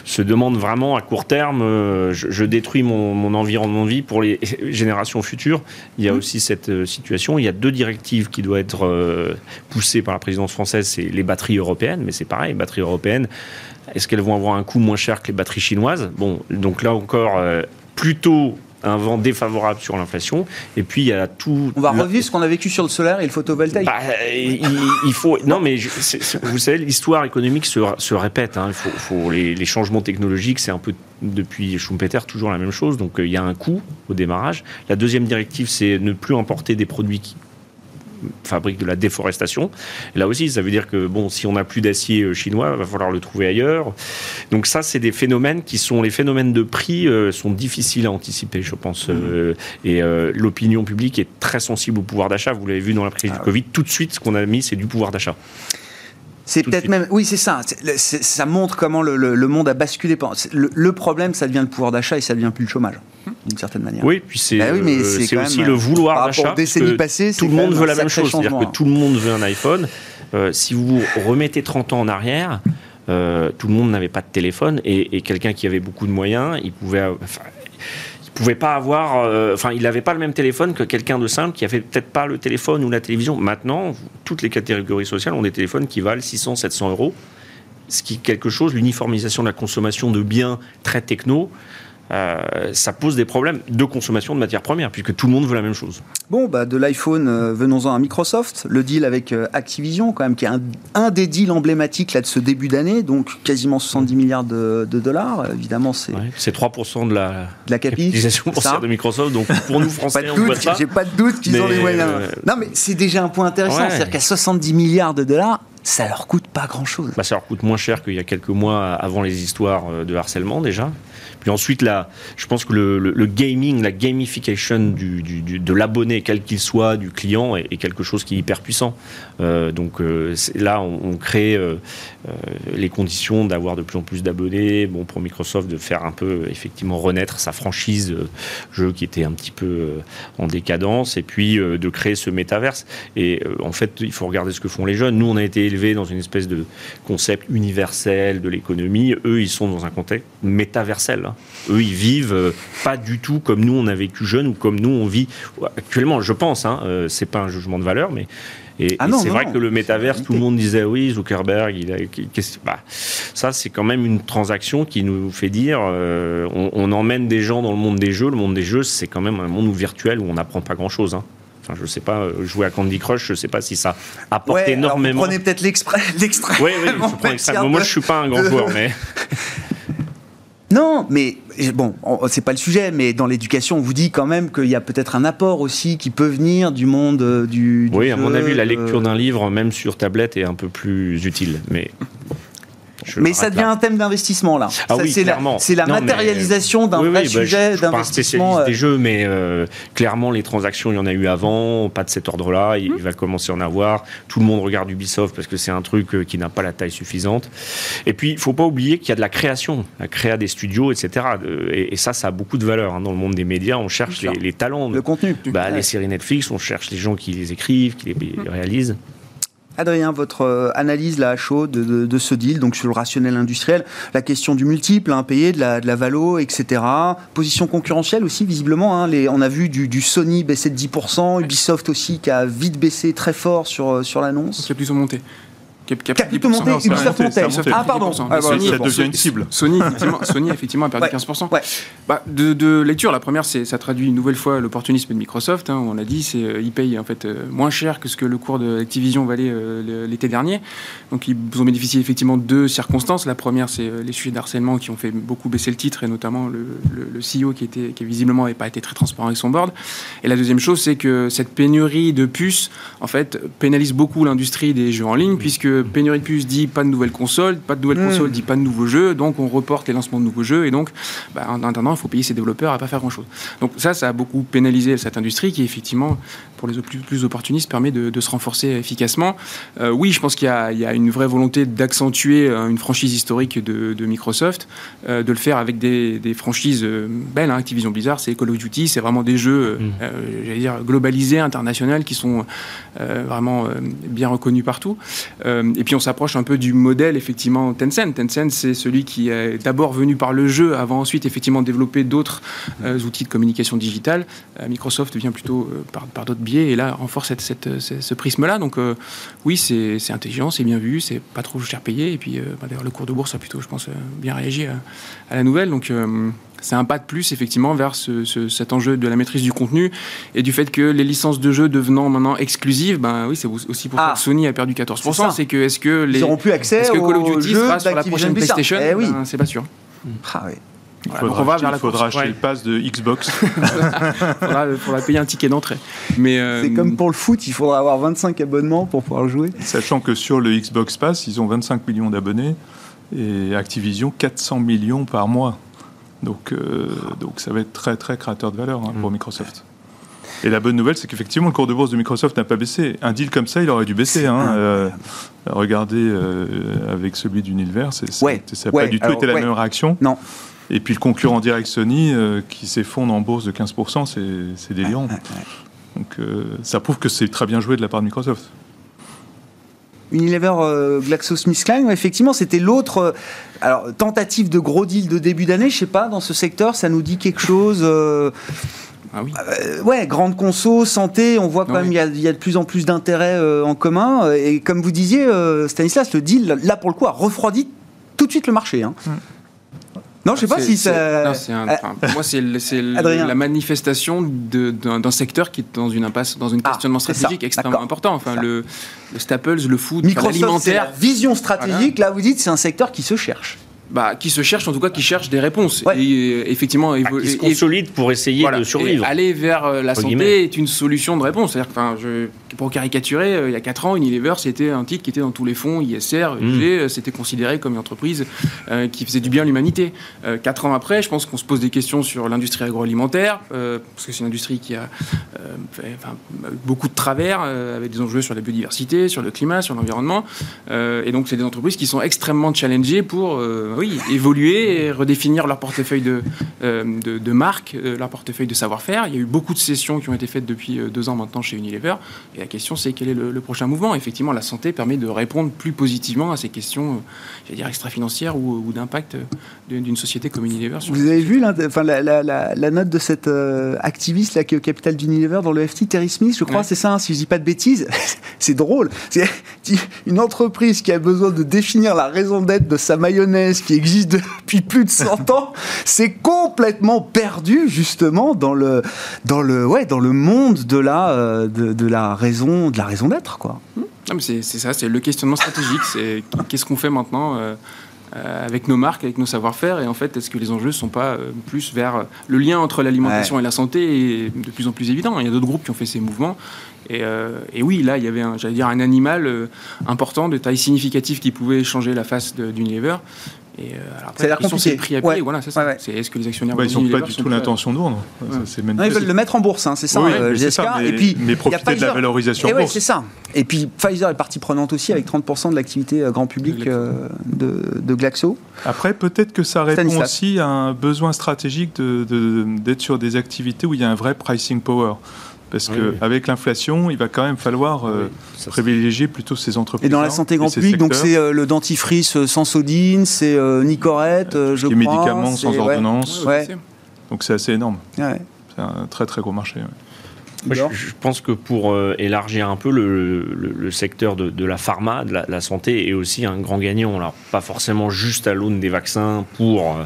Speaker 5: se demandent vraiment à court terme je, détruis mon, mon, environnement de vie pour les générations futures. Il y a mmh. aussi cette situation. Il y a deux directives qui doivent être euh, poussées par la présidence française, c'est les batteries européennes, mais c'est pareil, les batteries européennes, est-ce qu'elles vont avoir un coût moins cher que les batteries chinoises? Bon, donc là encore, euh, plutôt un vent défavorable sur l'inflation. Et puis il y a tout.
Speaker 1: On va revivre ce qu'on a vécu sur le solaire et le photovoltaïque.
Speaker 5: Bah, il, faut. Non, mais vous savez, l'histoire économique se, répète. Hein. Il faut, les, les, changements technologiques, c'est un peu depuis Schumpeter toujours la même chose. Donc euh, il y a un coût au démarrage. La deuxième directive, c'est ne plus importer des produits qui fabrique de la déforestation. là aussi, ça veut dire que bon, si on n'a plus d'acier euh, chinois, il va falloir le trouver ailleurs. Donc ça, c'est des phénomènes qui sont les phénomènes de prix euh, sont difficiles à anticiper, je pense. Euh, et l'opinion publique est très sensible au pouvoir d'achat. Vous l'avez vu dans la crise du ah Covid. Tout de suite, ce qu'on a mis, c'est du pouvoir d'achat.
Speaker 1: C'est peut-être même, oui, c'est ça. ça montre comment le, monde a basculé. Le, problème, ça devient le pouvoir d'achat et ça devient plus le chômage, d'une certaine manière.
Speaker 5: Oui, puis c'est bah euh, aussi le vouloir d'achat. Tout le monde veut la même chose, c'est-à-dire que tout le monde veut un iPhone. Euh, si vous remettez 30 ans en arrière, euh, tout le monde n'avait pas de téléphone et, quelqu'un qui avait beaucoup de moyens, il pouvait pouvait pas avoir, euh, il n'avait pas le même téléphone que quelqu'un de simple qui avait peut-être pas le téléphone ou la télévision. Maintenant, toutes les catégories sociales ont des téléphones qui valent 600, 700 euros. Ce qui est quelque chose, l'uniformisation de la consommation de biens très techno, euh, ça pose des problèmes de consommation de matières premières, puisque tout le monde veut la même chose.
Speaker 1: Bon, bah, de l'iPhone, euh, venons-en à Microsoft. Le deal avec euh, Activision, quand même, qui est un, des deals emblématiques là, de ce début d'année, donc quasiment 70 milliards de, dollars. Évidemment, c'est.
Speaker 5: c'est 3% de la,
Speaker 1: de la
Speaker 5: capitalisation boursière de Microsoft, donc pour nous, Français,
Speaker 1: on voit ça. J'ai pas de doute qu'ils ont les moyens. Non, mais c'est déjà un point intéressant, c'est-à-dire qu'à 70 milliards de dollars, ça leur coûte pas grand-chose.
Speaker 5: Bah, ça leur coûte moins cher qu'il y a quelques mois avant les histoires de harcèlement déjà. Puis ensuite, là, je pense que le, gaming, la gamification du, de l'abonné, quel qu'il soit, du client, est, quelque chose qui est hyper puissant. Euh, donc euh, là, on, crée euh, les conditions d'avoir de plus en plus d'abonnés. Bon, pour Microsoft, de faire un peu, effectivement, renaître sa franchise jeu qui était un petit peu en décadence, et puis de créer ce métaverse. Et en fait, il faut regarder ce que font les jeunes. Nous, on a été élevés dans une espèce de concept universel de l'économie. Eux, ils sont dans un contexte métaversel. Eux, ils vivent euh, pas du tout comme nous on a vécu jeune ou comme nous on vit actuellement. Je pense, hein, euh, c'est pas un jugement de valeur, mais et, ah c'est vrai que le métaverse, tout le monde disait oui, Zuckerberg, il a, bah, ça c'est quand même une transaction qui nous fait dire euh, on, emmène des gens dans le monde des jeux. Le monde des jeux, c'est quand même un monde virtuel où on n'apprend pas grand chose. Hein. Enfin, je sais pas, jouer à Candy Crush, je sais pas si ça apporte énormément.
Speaker 1: vous prenez peut-être l'extrait.
Speaker 5: Oui, oui, je prends Moi, je suis pas un grand joueur, mais.
Speaker 1: Non, mais bon, c'est pas le sujet, mais dans l'éducation, on vous dit quand même qu'il y a peut-être un apport aussi qui peut venir du monde euh, du.
Speaker 5: oui, à mon avis, la lecture d'un livre, même sur tablette, est un peu plus utile. Mais
Speaker 1: mais ça devient un thème d'investissement là.
Speaker 5: Ah oui,
Speaker 1: c'est la, la matérialisation d'un vrai bah, sujet d'investissement.
Speaker 5: Je, des jeux, mais euh, clairement les transactions, il y en a eu avant, pas de cet ordre-là. Il, hmm. va commencer à en avoir. Tout le monde regarde Ubisoft parce que c'est un truc euh, qui n'a pas la taille suffisante. Et puis, il faut pas oublier qu'il y a de la création, la créa des studios, etc. Et, ça, ça a beaucoup de valeur hein. dans le monde des médias. On cherche les, talents,
Speaker 1: le contenu,
Speaker 5: bah, les séries Netflix. On cherche les gens qui les écrivent, qui les hmm. réalisent.
Speaker 1: Adrien, votre euh, analyse là à chaud de, ce deal, donc sur le rationnel industriel, la question du multiple impayé, de la, de la valo, etc. Position concurrentielle aussi, visiblement. Hein, on a vu du, Sony baisser de 10%, Ubisoft aussi qui a vite baissé très fort sur, euh, sur l'annonce.
Speaker 3: C'est plutôt monté.
Speaker 1: Qui a, plutôt monté, Ubisoft montait. Ah pardon,
Speaker 4: ah, Sony, ça devient une cible.
Speaker 3: Sony, effectivement, Sony effectivement a perdu 15%. Bah, de, de, lecture, la première, c'est ça traduit une nouvelle fois l'opportunisme de Microsoft. Hein, on l'a dit, c'est euh, ils payent en fait euh, moins cher que ce que le cours de Activision valait euh, l'été dernier. Donc ils ont bénéficié effectivement de deux circonstances. La première, c'est les sujets d'harcèlement qui ont fait beaucoup baisser le titre et notamment le, le, CEO qui était qui visiblement n'avait pas été très transparent avec son board. Et la deuxième chose, c'est que cette pénurie de puces en fait pénalise beaucoup l'industrie des jeux en ligne puisque pénurie de puces dit pas de nouvelles consoles, pas de nouvelles hmm. consoles dit pas de nouveaux jeux, donc on reporte les lancements de nouveaux jeux, et donc bah, en attendant, il faut payer ses développeurs à pas faire grand-chose. Donc ça, ça a beaucoup pénalisé cette industrie qui, effectivement, pour les plus, plus opportunistes, permet de, se renforcer efficacement. Euh, oui, je pense qu'il y, a une vraie volonté d'accentuer euh, une franchise historique de, Microsoft, euh, de le faire avec des, franchises belles. Hein, Activision Blizzard, c'est Call of Duty, c'est vraiment des jeux, hmm. j'allais dire, globalisés, internationaux, qui sont vraiment bien reconnus partout. Et puis on s'approche un peu du modèle effectivement Tencent. Tencent, c'est celui qui est d'abord venu par le jeu, avant ensuite effectivement développer d'autres euh, outils de communication digitale. Euh, Microsoft vient plutôt euh, par, d'autres biais et là renforce cette, ce prisme-là. Donc oui, c'est intelligent, c'est bien vu, c'est pas trop cher payé. Et puis bah, d'ailleurs le cours de bourse a plutôt, je pense, bien réagi à, à la nouvelle. Donc c'est un pas de plus effectivement vers cet enjeu de la maîtrise du contenu et du fait que les licences de jeux devenant maintenant exclusives, ben oui, c'est aussi pour ça ah. que Sony a perdu 14%. C'est que est-ce que les
Speaker 1: ils n'auront plus accès est-ce que Call of Duty sera
Speaker 3: sur la prochaine PlayStation?
Speaker 1: Eh oui.
Speaker 3: Ben, c'est pas sûr.
Speaker 1: Ah oui.
Speaker 4: Il faudra, on va vers la faudra acheter le pass de Xbox.
Speaker 3: il faudra, payer un ticket d'entrée. Mais
Speaker 1: euh, C'est comme pour le foot, il faudra avoir 25 abonnements pour pouvoir jouer.
Speaker 4: Sachant que sur le Xbox Pass, ils ont 25 millions d'abonnés et Activision 400 millions par mois. Donc, euh, donc ça va être très très créateur de valeur hein, pour mm. Microsoft. Et la bonne nouvelle, c'est qu'effectivement, le cours de bourse de Microsoft n'a pas baissé. Un deal comme ça, il aurait dû baisser. Hein. Euh, regardez euh, avec celui d'Unilever, ça n'a pas du tout été la même réaction.
Speaker 1: Non.
Speaker 4: Et puis le concurrent direct Sony, qui s'effondre en bourse de 15%, c'est délirant. Donc ça prouve que c'est très bien joué de la part de Microsoft.
Speaker 1: Unilever euh, GlaxoSmithKline, effectivement, c'était l'autre euh, alors tentative de gros deal de début d'année. Je sais pas, dans ce secteur, ça nous dit quelque chose. Euh, ah oui. ouais, grande conso, santé, on voit quand même qu'il y, a de plus en plus d'intérêts en commun. Et comme vous disiez, Stanislas, le deal, là pour le coup, a refroidi tout de suite le marché. Hein. Non, je sais pas si
Speaker 3: ça. pour moi, c'est la manifestation d'un secteur qui est dans une impasse, dans un ah, questionnement stratégique extrêmement important. Enfin, le, Staples, le food, l'alimentaire.
Speaker 1: Vision stratégique. Là, vous dites, c'est un secteur qui se cherche
Speaker 3: bah, qui se cherchent, en tout cas, qui cherchent des réponses. Et euh, effectivement,
Speaker 5: bah, qui se consolident pour essayer de survivre.
Speaker 3: aller vers euh, la santé est une solution de réponse. C'est-à-dire, enfin, je, pour caricaturer, euh, il y a 4 ans, Unilever, c'était un titre qui était dans tous les fonds, ISR, mm. c'était considéré comme une entreprise qui faisait du bien à l'humanité. 4 ans après, je pense qu'on se pose des questions sur l'industrie agroalimentaire, parce que c'est une industrie qui a enfin, beaucoup de travers, avec des enjeux sur la biodiversité, sur le climat, sur l'environnement. et donc, c'est des entreprises qui sont extrêmement challengées pour oui, évoluer et redéfinir leur portefeuille de, euh, de, marque, euh, leur portefeuille de savoir-faire. Il y a eu beaucoup de sessions qui ont été faites depuis euh, deux ans maintenant chez Unilever. Et la question, c'est quel est le, prochain mouvement Effectivement, la santé permet de répondre plus positivement à ces questions, j'allais dire, extra-financières ou, d'impact d'une société comme Unilever.
Speaker 1: Vous avez vu la, la, note de cet activiste là, qui est au capital d'Unilever dans le FT, Terry Smith, je crois, c'est ça, hein, si je dis pas de bêtises. c'est drôle. C'est une entreprise qui a besoin de définir la raison d'être de sa mayonnaise qui existe depuis plus de 100 ans, c'est complètement perdu justement dans le, dans le, ouais, dans le monde de la, euh, de, la raison, de la raison d'être, quoi.
Speaker 3: c'est ça, c'est le questionnement stratégique. C'est qu'est-ce qu'on fait maintenant euh, euh, avec nos marques, avec nos savoir-faire, et en fait, est-ce que les enjeux ne sont pas plus vers le lien entre l'alimentation et la santé est de plus en plus évident. Il y a d'autres groupes qui ont fait ces mouvements. Et, et oui, là, il y avait, j'allais dire, un animal important de taille significative qui pouvait changer la face d'Unilever.
Speaker 1: Et euh, alors après, la question c'est prix à payer. Voilà,
Speaker 3: c'est ça. C'est est-ce que les actionnaires
Speaker 4: ils n'ont pas du tout l'intention de vendre.
Speaker 1: ils veulent le mettre en bourse, hein, c'est ça,
Speaker 4: euh, mais, et puis, mais profiter de la valorisation
Speaker 1: et c'est ça. Et puis Pfizer est partie prenante aussi avec 30% de l'activité euh, grand public de, Glaxo.
Speaker 4: Après, peut-être que ça répond aussi à un besoin stratégique d'être sur des activités où il y a un vrai pricing power parce qu'avec l'inflation, il va quand même falloir euh, privilégier plutôt ces entreprises.
Speaker 1: Et dans la santé grand public, donc c'est euh, le dentifrice euh, sans sodine, c'est Nicorette, je
Speaker 4: les médicaments sans ordonnance. Donc c'est assez énorme. C'est un très très gros marché.
Speaker 5: Je, pense que pour élargir un peu le, secteur de, la pharma, de la, santé, est aussi un grand gagnant. Alors, pas forcément juste à l'aune des vaccins pour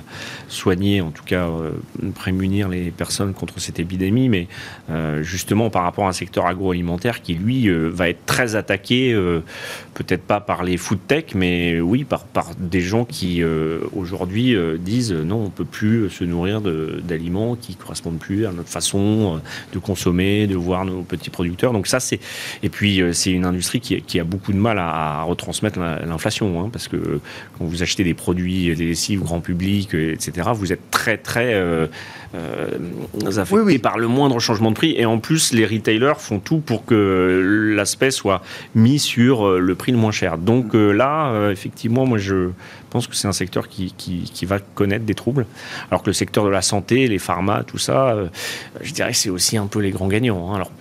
Speaker 5: soigner, en tout cas euh, prémunir les personnes contre cette épidémie, mais euh, justement par rapport à un secteur agroalimentaire qui, lui, euh, va être très attaqué, peut-être pas par les food tech, mais oui, par, par des gens qui, aujourd'hui, disent non, on peut plus se nourrir d'aliments qui correspondent plus à notre façon de consommer, de voir nos petits producteurs. Donc ça, c'est... Et puis, c'est une industrie qui, a beaucoup de mal à, retransmettre l'inflation, hein, parce que quand vous achetez des produits, des lessives grand public, etc., vous êtes très très euh, euh, affecté par le moindre changement de prix. Et en plus, les retailers font tout pour que l'aspect soit mis sur euh, le prix le moins cher. Donc là, effectivement, moi je pense que c'est un secteur qui, qui, va connaître des troubles. Alors que le secteur de la santé, les pharma, tout ça, je dirais que c'est aussi un peu les grands gagnants. Hein. Alors,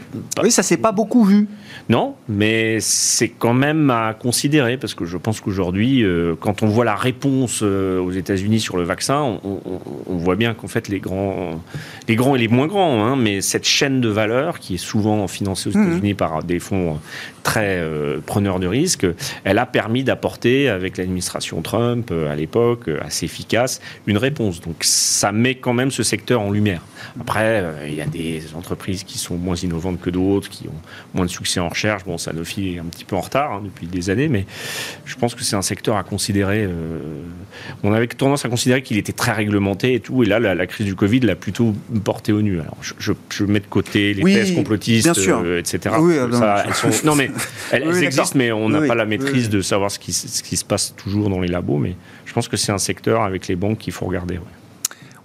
Speaker 1: oui, ça s'est pas beaucoup vu.
Speaker 5: Non, mais c'est quand même à considérer parce que je pense qu'aujourd'hui, euh, quand on voit la réponse euh, aux États-Unis sur le vaccin, on, voit bien qu'en fait les grands, les grands et les moins grands, hein, mais cette chaîne de valeur qui est souvent financée aux mhm. États-Unis par des fonds très euh, preneurs de risques, elle a permis d'apporter avec l'administration Trump à l'époque assez efficace une réponse. Donc ça met quand même ce secteur en lumière. Après, il y a des entreprises qui sont moins innovantes que d'autres, qui ont moins de succès en recherche. Bon, Sanofi est un petit peu en retard hein, depuis des années, mais je pense que c'est un secteur à considérer. Euh, on avait tendance à considérer qu'il était très réglementé et tout, et là, la, crise du Covid l'a plutôt porté au nu. Alors, je, mets de côté les thèses complotistes, euh, etc. non, mais elles, existent, mais on n'a pas la maîtrise de savoir ce qui, ce qui, se passe toujours dans les labos. Mais je pense que c'est un secteur avec les banques qu'il faut regarder.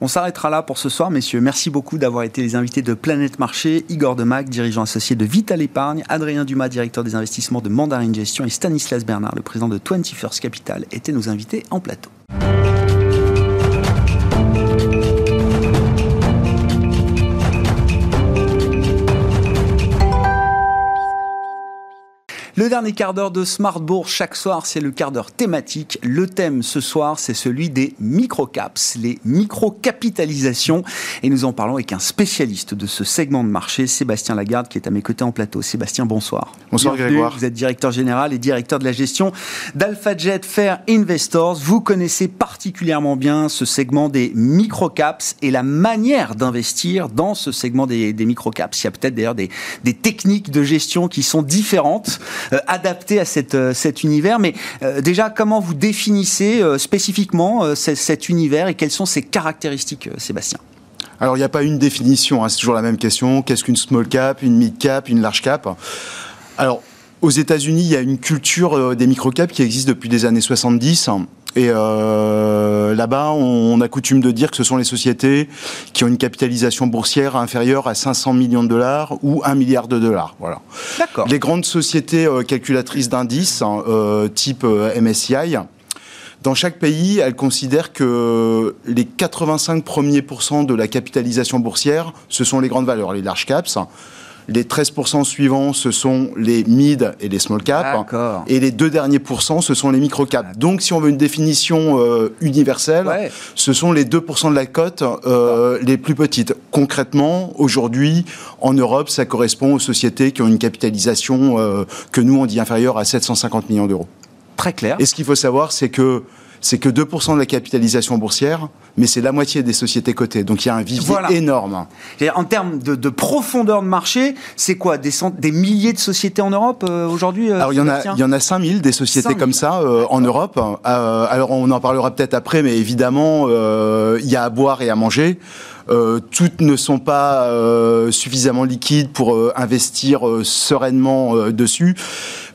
Speaker 1: On s'arrêtera là pour ce soir, messieurs. Merci beaucoup d'avoir été les invités de Planète Marché. Igor Demac, dirigeant associé de Vital Épargne, Adrien Dumas, directeur des investissements de Mandarin Gestion et Stanislas Bernard, le président de 21st Capital, étaient nos invités en plateau. Le dernier quart d'heure de Smart Bourse chaque soir, c'est le quart d'heure thématique. Le thème ce soir, c'est celui des microcaps, les microcapitalisations. Et nous en parlons avec un spécialiste de ce segment de marché, Sébastien Lagarde, qui est à mes côtés en plateau. Sébastien, bonsoir.
Speaker 6: Bonsoir Grégoire.
Speaker 1: Vous êtes directeur général et directeur de la gestion d'AlphaJet Fair Investors. Vous connaissez particulièrement bien ce segment des microcaps et la manière d'investir dans ce segment des, microcaps. Il y a peut-être d'ailleurs des, techniques de gestion qui sont différentes, euh, adaptées à euh, cet univers. Mais euh, déjà, comment vous définissez spécifiquement cet univers et quelles sont ses caractéristiques, Sébastien?
Speaker 6: Alors, il n'y a pas une définition, hein, c'est toujours la même question. Qu'est-ce qu'une small cap, une mid cap, une large cap? Alors, aux États-Unis, il y a une culture des microcaps qui existe depuis les années 70. Et euh, là-bas, on, a coutume de dire que ce sont les sociétés qui ont une capitalisation boursière inférieure à 500 millions de dollars ou 1 milliard de dollars. Voilà.
Speaker 1: D'accord.
Speaker 6: Les grandes sociétés euh, calculatrices d'indices, hein, euh, type MSCI, dans chaque pays, elles considèrent que les 85 premiers pourcents de la capitalisation boursière, ce sont les grandes valeurs, les large caps. Les 13% suivants, ce sont les mid et les small cap. Et les deux derniers pourcents, ce sont les micro cap. Donc, si on veut une définition euh, universelle, ce sont les 2% de la cote euh, les plus petites. Concrètement, aujourd'hui, en Europe, ça correspond aux sociétés qui ont une capitalisation euh, que nous, on dit inférieure à 750 millions d'euros.
Speaker 1: Très clair.
Speaker 6: Et ce qu'il faut savoir, c'est que c'est que 2% de la capitalisation boursière, mais c'est la moitié des sociétés cotées. Donc il y a un vivier énorme.
Speaker 1: en termes de, profondeur de marché, c'est quoi? Des, des, milliers de sociétés en Europe euh, aujourd'hui
Speaker 6: euh, Alors il y, en a, il y en a 5000 des sociétés comme ça euh, en Europe. alors on en parlera peut-être après, mais évidemment, il y a à boire et à manger. toutes ne sont pas suffisamment liquides pour investir sereinement dessus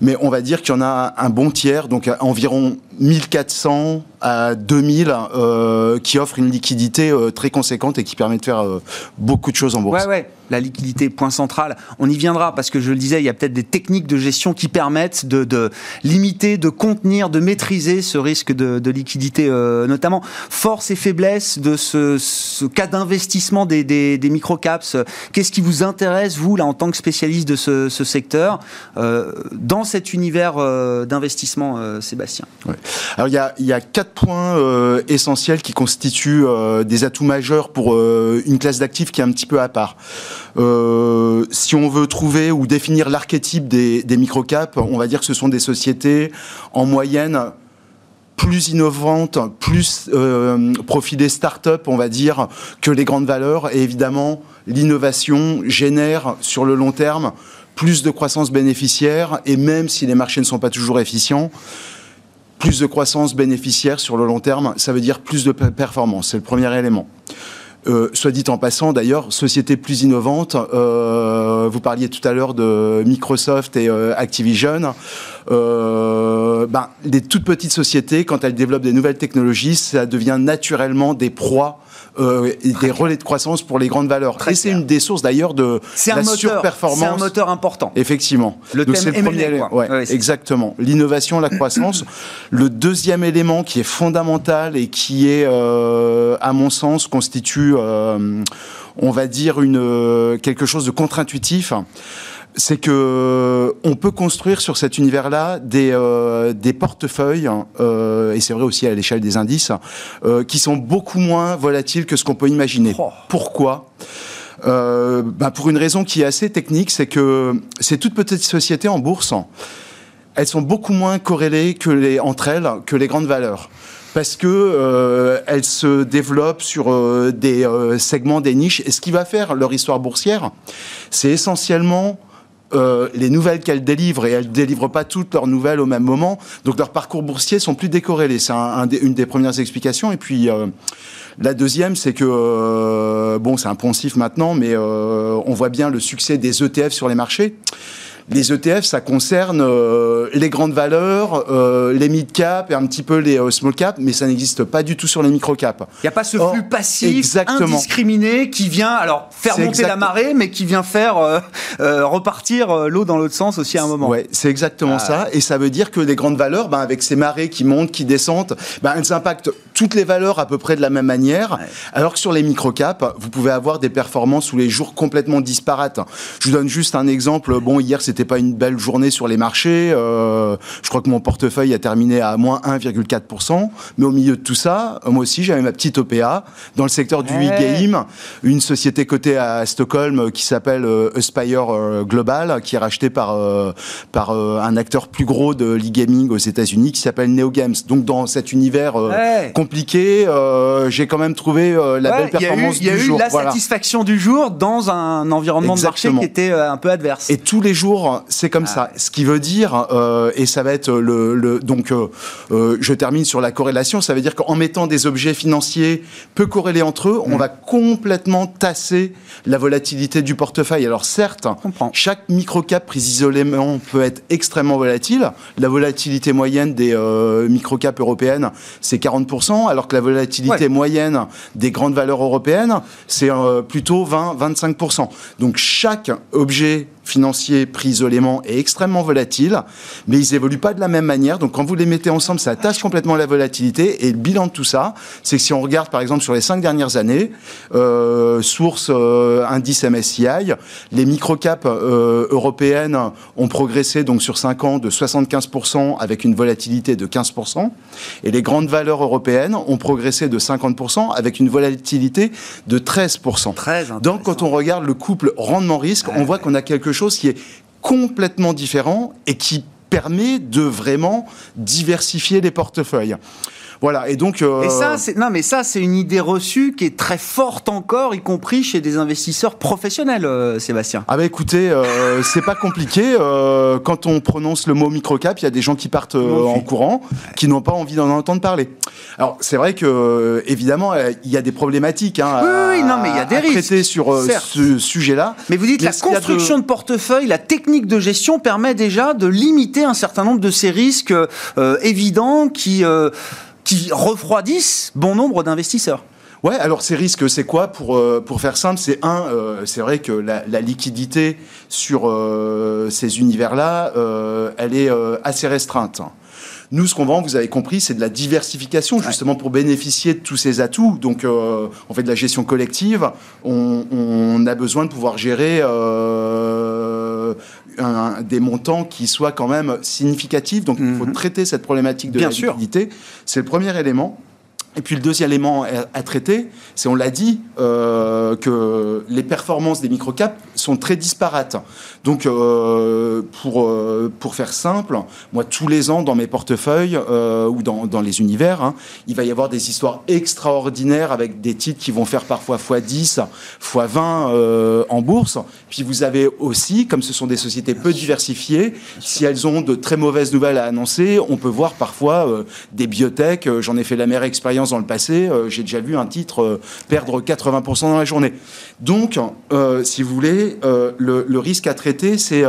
Speaker 6: mais on va dire qu'il y en a un bon tiers, donc environ 1400 à 2000, euh, qui offrent une liquidité euh, très conséquente et qui permet de faire euh, beaucoup de choses en bourse.
Speaker 1: Ouais, ouais, la liquidité, point central. On y viendra parce que je le disais, il y a peut-être des techniques de gestion qui permettent de, limiter, de contenir, de maîtriser ce risque de, liquidité, notamment. Force et faiblesse de ce, cas d'investissement des, des, des microcaps. Qu'est-ce qui vous intéresse, vous, là, en tant que spécialiste de ce, ce secteur, dans cet univers euh, d'investissement, euh, Sébastien
Speaker 6: Alors il y, a, quatre points euh, essentiels qui constituent des atouts majeurs pour une classe d'actifs qui est un petit peu à part. si on veut trouver ou définir l'archétype des, des microcaps, on va dire que ce sont des sociétés en moyenne plus innovantes, plus euh, profilées start-up, on va dire, que les grandes valeurs. Et évidemment, l'innovation génère sur le long terme plus de croissance bénéficiaire, et même si les marchés ne sont pas toujours efficients, plus de croissance bénéficiaire sur le long terme, ça veut dire plus de performance. C'est le premier élément. Euh, soit dit en passant, d'ailleurs, société plus innovante. Euh, vous parliez tout à l'heure de Microsoft et euh, Activision. ben, les toutes petites sociétés, quand elles développent des nouvelles technologies, ça devient naturellement des proies euh, des relais de croissance pour les grandes valeurs. et c'est une des sources d'ailleurs de la surperformance. C'est
Speaker 1: un moteur important.
Speaker 6: Effectivement.
Speaker 1: Le
Speaker 6: Donc
Speaker 1: thème le premier
Speaker 6: ouais, exactement. L'innovation, la croissance. le deuxième élément qui est fondamental et qui est, euh, à mon sens, constitue, euh, on va dire, une, quelque chose de contre-intuitif c'est que on peut construire sur cet univers-là des, euh, des portefeuilles, euh, et c'est vrai aussi à l'échelle des indices, euh, qui sont beaucoup moins volatiles que ce qu'on peut imaginer. Oh. Pourquoi? Bah Pour une raison qui est assez technique, c'est que ces toutes petites sociétés en bourse, elles sont beaucoup moins corrélées que les, entre elles que les grandes valeurs parce que elles se développent sur des segments, des niches. Et ce qui va faire leur histoire boursière, c'est essentiellement euh, les nouvelles qu'elles délivrent, et elles ne délivrent pas toutes leurs nouvelles au même moment, donc leurs parcours boursiers sont plus décorrélés. C'est une des premières explications. Et puis, euh, la deuxième, c'est que, euh, bon, c'est un poncif maintenant, mais on voit bien le succès des ETF sur les marchés. Les ETF, ça concerne euh, les grandes valeurs, euh, les mid-cap et un petit peu les euh, small-cap, mais ça n'existe pas du tout sur les micro-cap.
Speaker 1: Il n'y a pas ce flux passif, indiscriminé, qui vient alors faire monter la marée, mais qui vient faire repartir l'eau dans l'autre sens aussi à un moment.
Speaker 6: Ouais, c'est exactement ah. ça. Et ça veut dire que les grandes valeurs, ben, avec ces marées qui montent, qui descendent, ben, elles impactent toutes les valeurs à peu près de la même manière, alors que sur les microcaps, vous pouvez avoir des performances tous les jours complètement disparates. Je vous donne juste un exemple. Bon, hier, c'était pas une belle journée sur les marchés. Euh, je crois que mon portefeuille a terminé à moins 1,4%. Mais au milieu de tout ça, moi aussi, j'avais ma petite OPA dans le secteur du e-game, une société cotée à Stockholm qui s'appelle euh, Aspire euh, Global, qui est rachetée par, par un acteur plus gros de l'e-gaming aux États-Unis qui s'appelle NeoGames. Donc, dans cet univers compliqué, j'ai quand même trouvé la belle performance
Speaker 1: du jour. Il y a eu, la satisfaction du jour dans un environnement de marché qui était un peu adverse.
Speaker 6: Et tous les jours, c'est comme ça. Ce qui veut dire, euh, et ça va être le, le donc, euh, euh, je termine sur la corrélation. Ça veut dire qu'en mettant des objets financiers peu corrélés entre eux, on mm. va complètement tasser la volatilité du portefeuille. Alors certes, chaque microcap pris isolément peut être extrêmement volatile. La volatilité moyenne des euh, microcaps européennes, c'est 40%, alors que la volatilité moyenne des grandes valeurs européennes, c'est euh, plutôt 20-25%. Donc chaque objet financier pris isolément est extrêmement volatile, mais ils évoluent pas de la même manière. Donc quand vous les mettez ensemble, ça attache complètement la volatilité. Et le bilan de tout ça, c'est que si on regarde par exemple sur les cinq dernières années, euh, source euh, indice MSCI, les microcaps euh, européennes ont progressé donc sur 5 ans de 75% avec une volatilité de 15%, et les grandes valeurs européennes ont progressé de 50% avec une volatilité de 13%. Très donc quand on regarde le couple rendement-risque, on voit qu'on a quelque chose qui est complètement différent et qui permet de vraiment diversifier les portefeuilles. Voilà, et donc.
Speaker 1: Euh, et ça, c'est non, mais ça, c'est une idée reçue qui est très forte encore, y compris chez des investisseurs professionnels, euh, Sébastien.
Speaker 6: Ah bah écoutez, euh, c'est pas compliqué. quand on prononce le mot microcap, il y a des gens qui partent en courant, qui n'ont pas envie d'en entendre parler. Alors c'est vrai que évidemment, il y a des problématiques. Hein,
Speaker 1: oui, non, mais il y a des risques.
Speaker 6: traiter sur ce sujet-là.
Speaker 1: Mais vous dites la construction de... de... portefeuille, la technique de gestion permet déjà de limiter un certain nombre de ces risques évidents qui qui refroidissent bon nombre d'investisseurs.
Speaker 6: Ouais, alors ces risques, c'est quoi pour, euh, pour faire simple? C'est un, euh, c'est vrai que la, liquidité sur euh, ces univers-là, elle est assez restreinte. Nous, ce qu'on vend, vous avez compris, c'est de la diversification, justement pour bénéficier de tous ces atouts. Donc, on fait de la gestion collective. On, a besoin de pouvoir gérer des montants qui soient quand même significatifs. Donc, il faut mhm. traiter cette problématique de la liquidité. C'est le premier élément. Et puis le deuxième élément à traiter, c'est, on l'a dit, euh, que les performances des microcaps sont très disparates. Donc, euh, pour, euh, pour faire simple, moi, tous les ans, dans mes portefeuilles ou dans, dans, les univers, hein, il va y avoir des histoires extraordinaires avec des titres qui vont faire parfois x10, x20 en bourse. Puis vous avez aussi, comme ce sont des sociétés peu diversifiées, si elles ont de très mauvaises nouvelles à annoncer, on peut voir parfois des biotech, j'en ai fait la meilleure expérience dans le passé, euh, j'ai déjà vu un titre euh, perdre 80% dans la journée. Donc, euh, si vous voulez, le, risque à traiter, c'est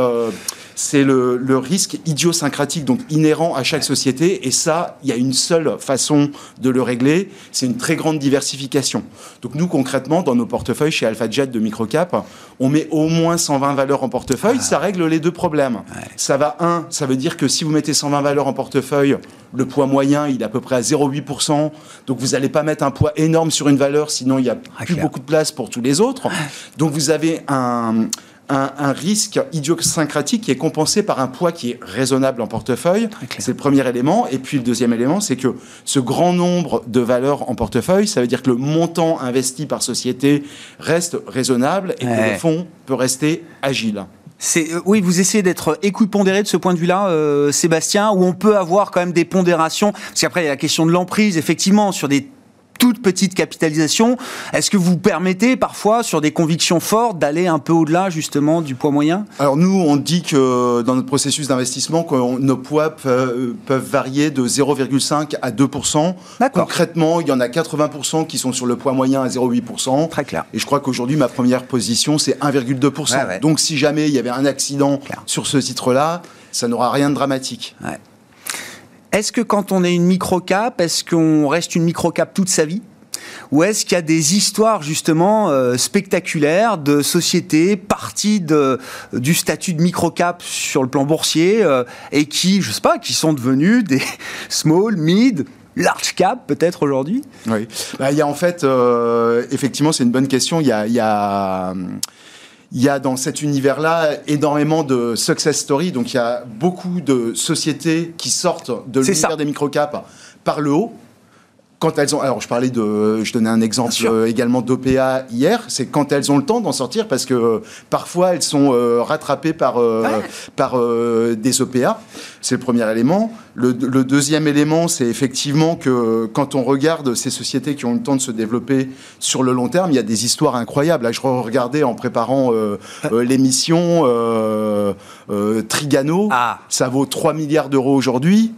Speaker 6: c'est le, risque idiosyncratique, donc inhérent à chaque société. Et ça, il y a une seule façon de le régler, c'est une très grande diversification. Donc nous, concrètement, dans nos portefeuilles chez AlphaJet de microcap, on met au moins 120 valeurs en portefeuille. Ça règle les deux problèmes. Ça va, un, ça veut dire que si vous mettez 120 valeurs en portefeuille, le poids moyen, il est à peu près à 0,8%. Donc vous n'allez pas mettre un poids énorme sur une valeur, sinon il n'y a ah, plus beaucoup de place pour tous les autres. Donc vous avez un, un, risque idiosyncratique qui est compensé par un poids qui est raisonnable en portefeuille. C'est le premier élément. Et puis le deuxième élément, c'est que ce grand nombre de valeurs en portefeuille, ça veut dire que le montant investi par société reste raisonnable et que le fonds peut rester agile.
Speaker 1: Euh, oui, vous essayez d'être équipondéré de ce point de vue-là, euh, Sébastien, où on peut avoir quand même des pondérations, parce qu'après il y a la question de l'emprise, effectivement, sur des toute petite capitalisation. Est-ce que vous permettez parfois, sur des convictions fortes, d'aller un peu au-delà justement du poids moyen?
Speaker 6: Alors nous, on dit que dans notre processus d'investissement, nos poids peuvent, varier de 0,5 à 2 Concrètement, il y en a 80 qui sont sur le poids moyen à 0,8
Speaker 1: Très clair.
Speaker 6: Et je crois qu'aujourd'hui, ma première position, c'est 1,2 Donc si jamais il y avait un accident sur ce titre-là, ça n'aura rien de dramatique. Ouais.
Speaker 1: Est-ce que quand on est une micro-cap, est-ce qu'on reste une micro-cap toute sa vie? Ou est-ce qu'il y a des histoires justement euh, spectaculaires de sociétés parties de, du statut de micro-cap sur le plan boursier euh, et qui, je sais pas, qui sont devenues des small, mid, large cap peut-être aujourd'hui?
Speaker 6: Oui, bah, il y a en fait, effectivement, c'est une bonne question. Il y a il y a dans cet univers-là énormément de success stories. Donc il y a beaucoup de sociétés qui sortent de l'univers des microcaps par le haut quand elles ont, alors je parlais de, je donnais un exemple euh, également d'OPA hier, c'est quand elles ont le temps d'en sortir parce que euh, parfois elles sont euh, rattrapées par par des OPA. C'est le premier élément. Le, deuxième élément, c'est effectivement que quand on regarde ces sociétés qui ont le temps de se développer sur le long terme, il y a des histoires incroyables. Là, je regardais en préparant l'émission Trigano, ah. ça vaut 3 milliards d'euros aujourd'hui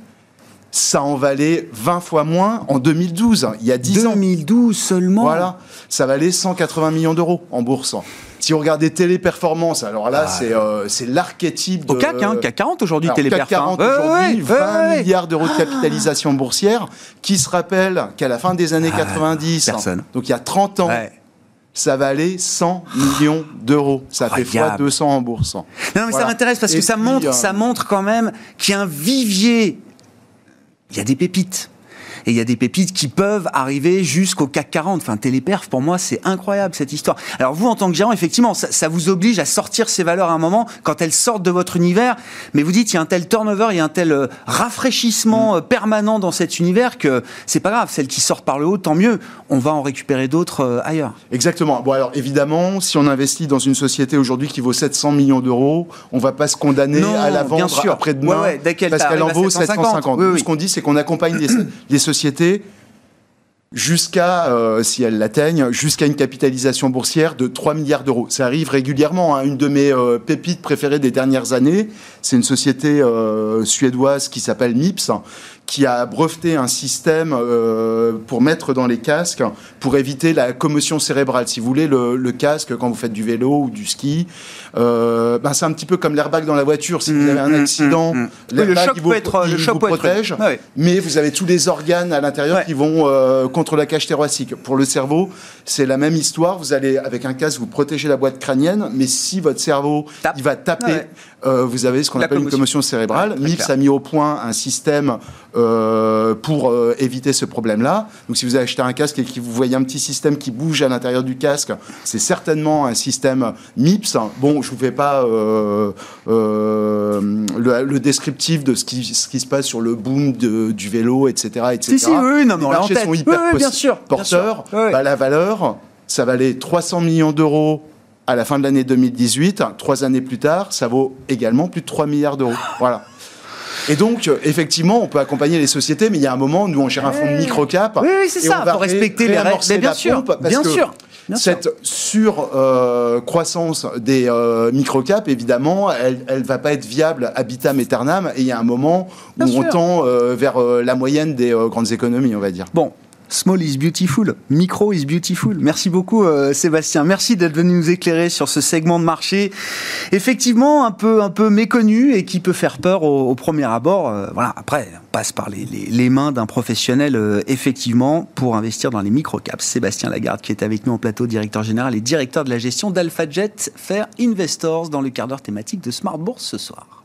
Speaker 6: ça en valait 20 fois moins en 2012, il y a 10
Speaker 1: ans. 2012 seulement
Speaker 6: Voilà, ça valait 180 millions d'euros en bourse. Si vous regardez Téléperformance, alors là, ah, euh, c'est l'archétype de...
Speaker 1: Au CAC, hein, CAC 40 aujourd'hui,
Speaker 6: Téléperformance. CAC 40 aujourd'hui, 20 milliards d'euros de capitalisation boursière, qui se rappelle qu'à la fin des années 90, ah, donc il y a 30 ans, ça valait 100 millions d'euros. Ça fait fois 200 en bourse. Non,
Speaker 1: mais ça m'intéresse parce que ça montre, euh, ça montre quand même qu'il y a un vivier il y a des pépites. Et il y a des pépites qui peuvent arriver jusqu'au CAC 40. Enfin, Téléperf, pour moi, c'est incroyable cette histoire. Alors vous, en tant que gérant, effectivement, ça, vous oblige à sortir ces valeurs à un moment quand elles sortent de votre univers. Mais vous dites, il y a un tel turnover, il y a un tel euh, rafraîchissement mm. euh, permanent dans cet univers que c'est pas grave. Celles qui sortent par le haut, tant mieux. On va en récupérer d'autres euh, ailleurs.
Speaker 6: Exactement. Bon, alors évidemment, si on investit dans une société aujourd'hui qui vaut 700 millions d'euros, on va pas se condamner à la vendre après-demain parce qu'elle en vaut 750. Ce qu'on dit, c'est qu'on accompagne les, les société jusqu'à, euh, si elles l'atteignent, jusqu'à une capitalisation boursière de 3 milliards d'euros. Ça arrive régulièrement. Hein. Une de mes euh, pépites préférées des dernières années, c'est une société euh, suédoise qui s'appelle MIPS, qui a breveté un système euh, pour mettre dans les casques pour éviter la commotion cérébrale. Si vous voulez, le, casque, quand vous faites du vélo ou du ski, euh, ben c'est un petit peu comme l'airbag dans la voiture. Si vous avez un mmh, mmh,
Speaker 1: accident,
Speaker 6: mmh,
Speaker 1: l'airbag il vous,
Speaker 6: le protège, mais vous avez tous les organes à l'intérieur qui vont euh, contre la cage thoracique. Pour le cerveau, c'est la même histoire. Vous allez, avec un casque, vous protégez la boîte crânienne, mais si votre cerveau il va taper euh, vous avez ce qu'on appelle une commotion cérébrale. MIPS a mis au point un système euh, pour euh, éviter ce problème-là. Donc si vous avez acheté un casque et que vous voyez un petit système qui bouge à l'intérieur du casque, c'est certainement un système MIPS. Bon, je ne vous fais pas le, descriptif de ce qui, ce qui, se passe sur le boom de, du vélo, etc. etc.
Speaker 1: Si, si, oui, non,
Speaker 6: Les marchés sont hyper
Speaker 1: bien sûr,
Speaker 6: porteurs. Bah, la valeur, ça valait 300 millions d'euros à la fin de l'année 2018, trois années plus tard, ça vaut également plus de 3 milliards d'euros. Voilà. Et donc, effectivement, on peut accompagner les sociétés, mais il y a un moment, nous, on gère un fonds de microcap.
Speaker 1: Oui, oui c'est ça, pour respecter les règles. bien, sûr, bien sûr.
Speaker 6: cette sur-croissance des euh, microcaps, évidemment, elle ne va pas être viable à vitam aeternam. Et il y a un moment où on tend euh, vers euh, la moyenne des grandes économies, on va dire.
Speaker 1: Bon, Small is beautiful, micro is beautiful. Merci beaucoup euh, Sébastien. Merci d'être venu nous éclairer sur ce segment de marché effectivement un peu un peu méconnu et qui peut faire peur au, premier abord. Euh, voilà, après on passe par les, mains d'un professionnel euh, effectivement pour investir dans les microcaps. Sébastien Lagarde qui est avec nous en plateau, directeur général et directeur de la gestion d'AlphaJet Fair Investors dans le quart d'heure thématique de Smart Bourse ce soir.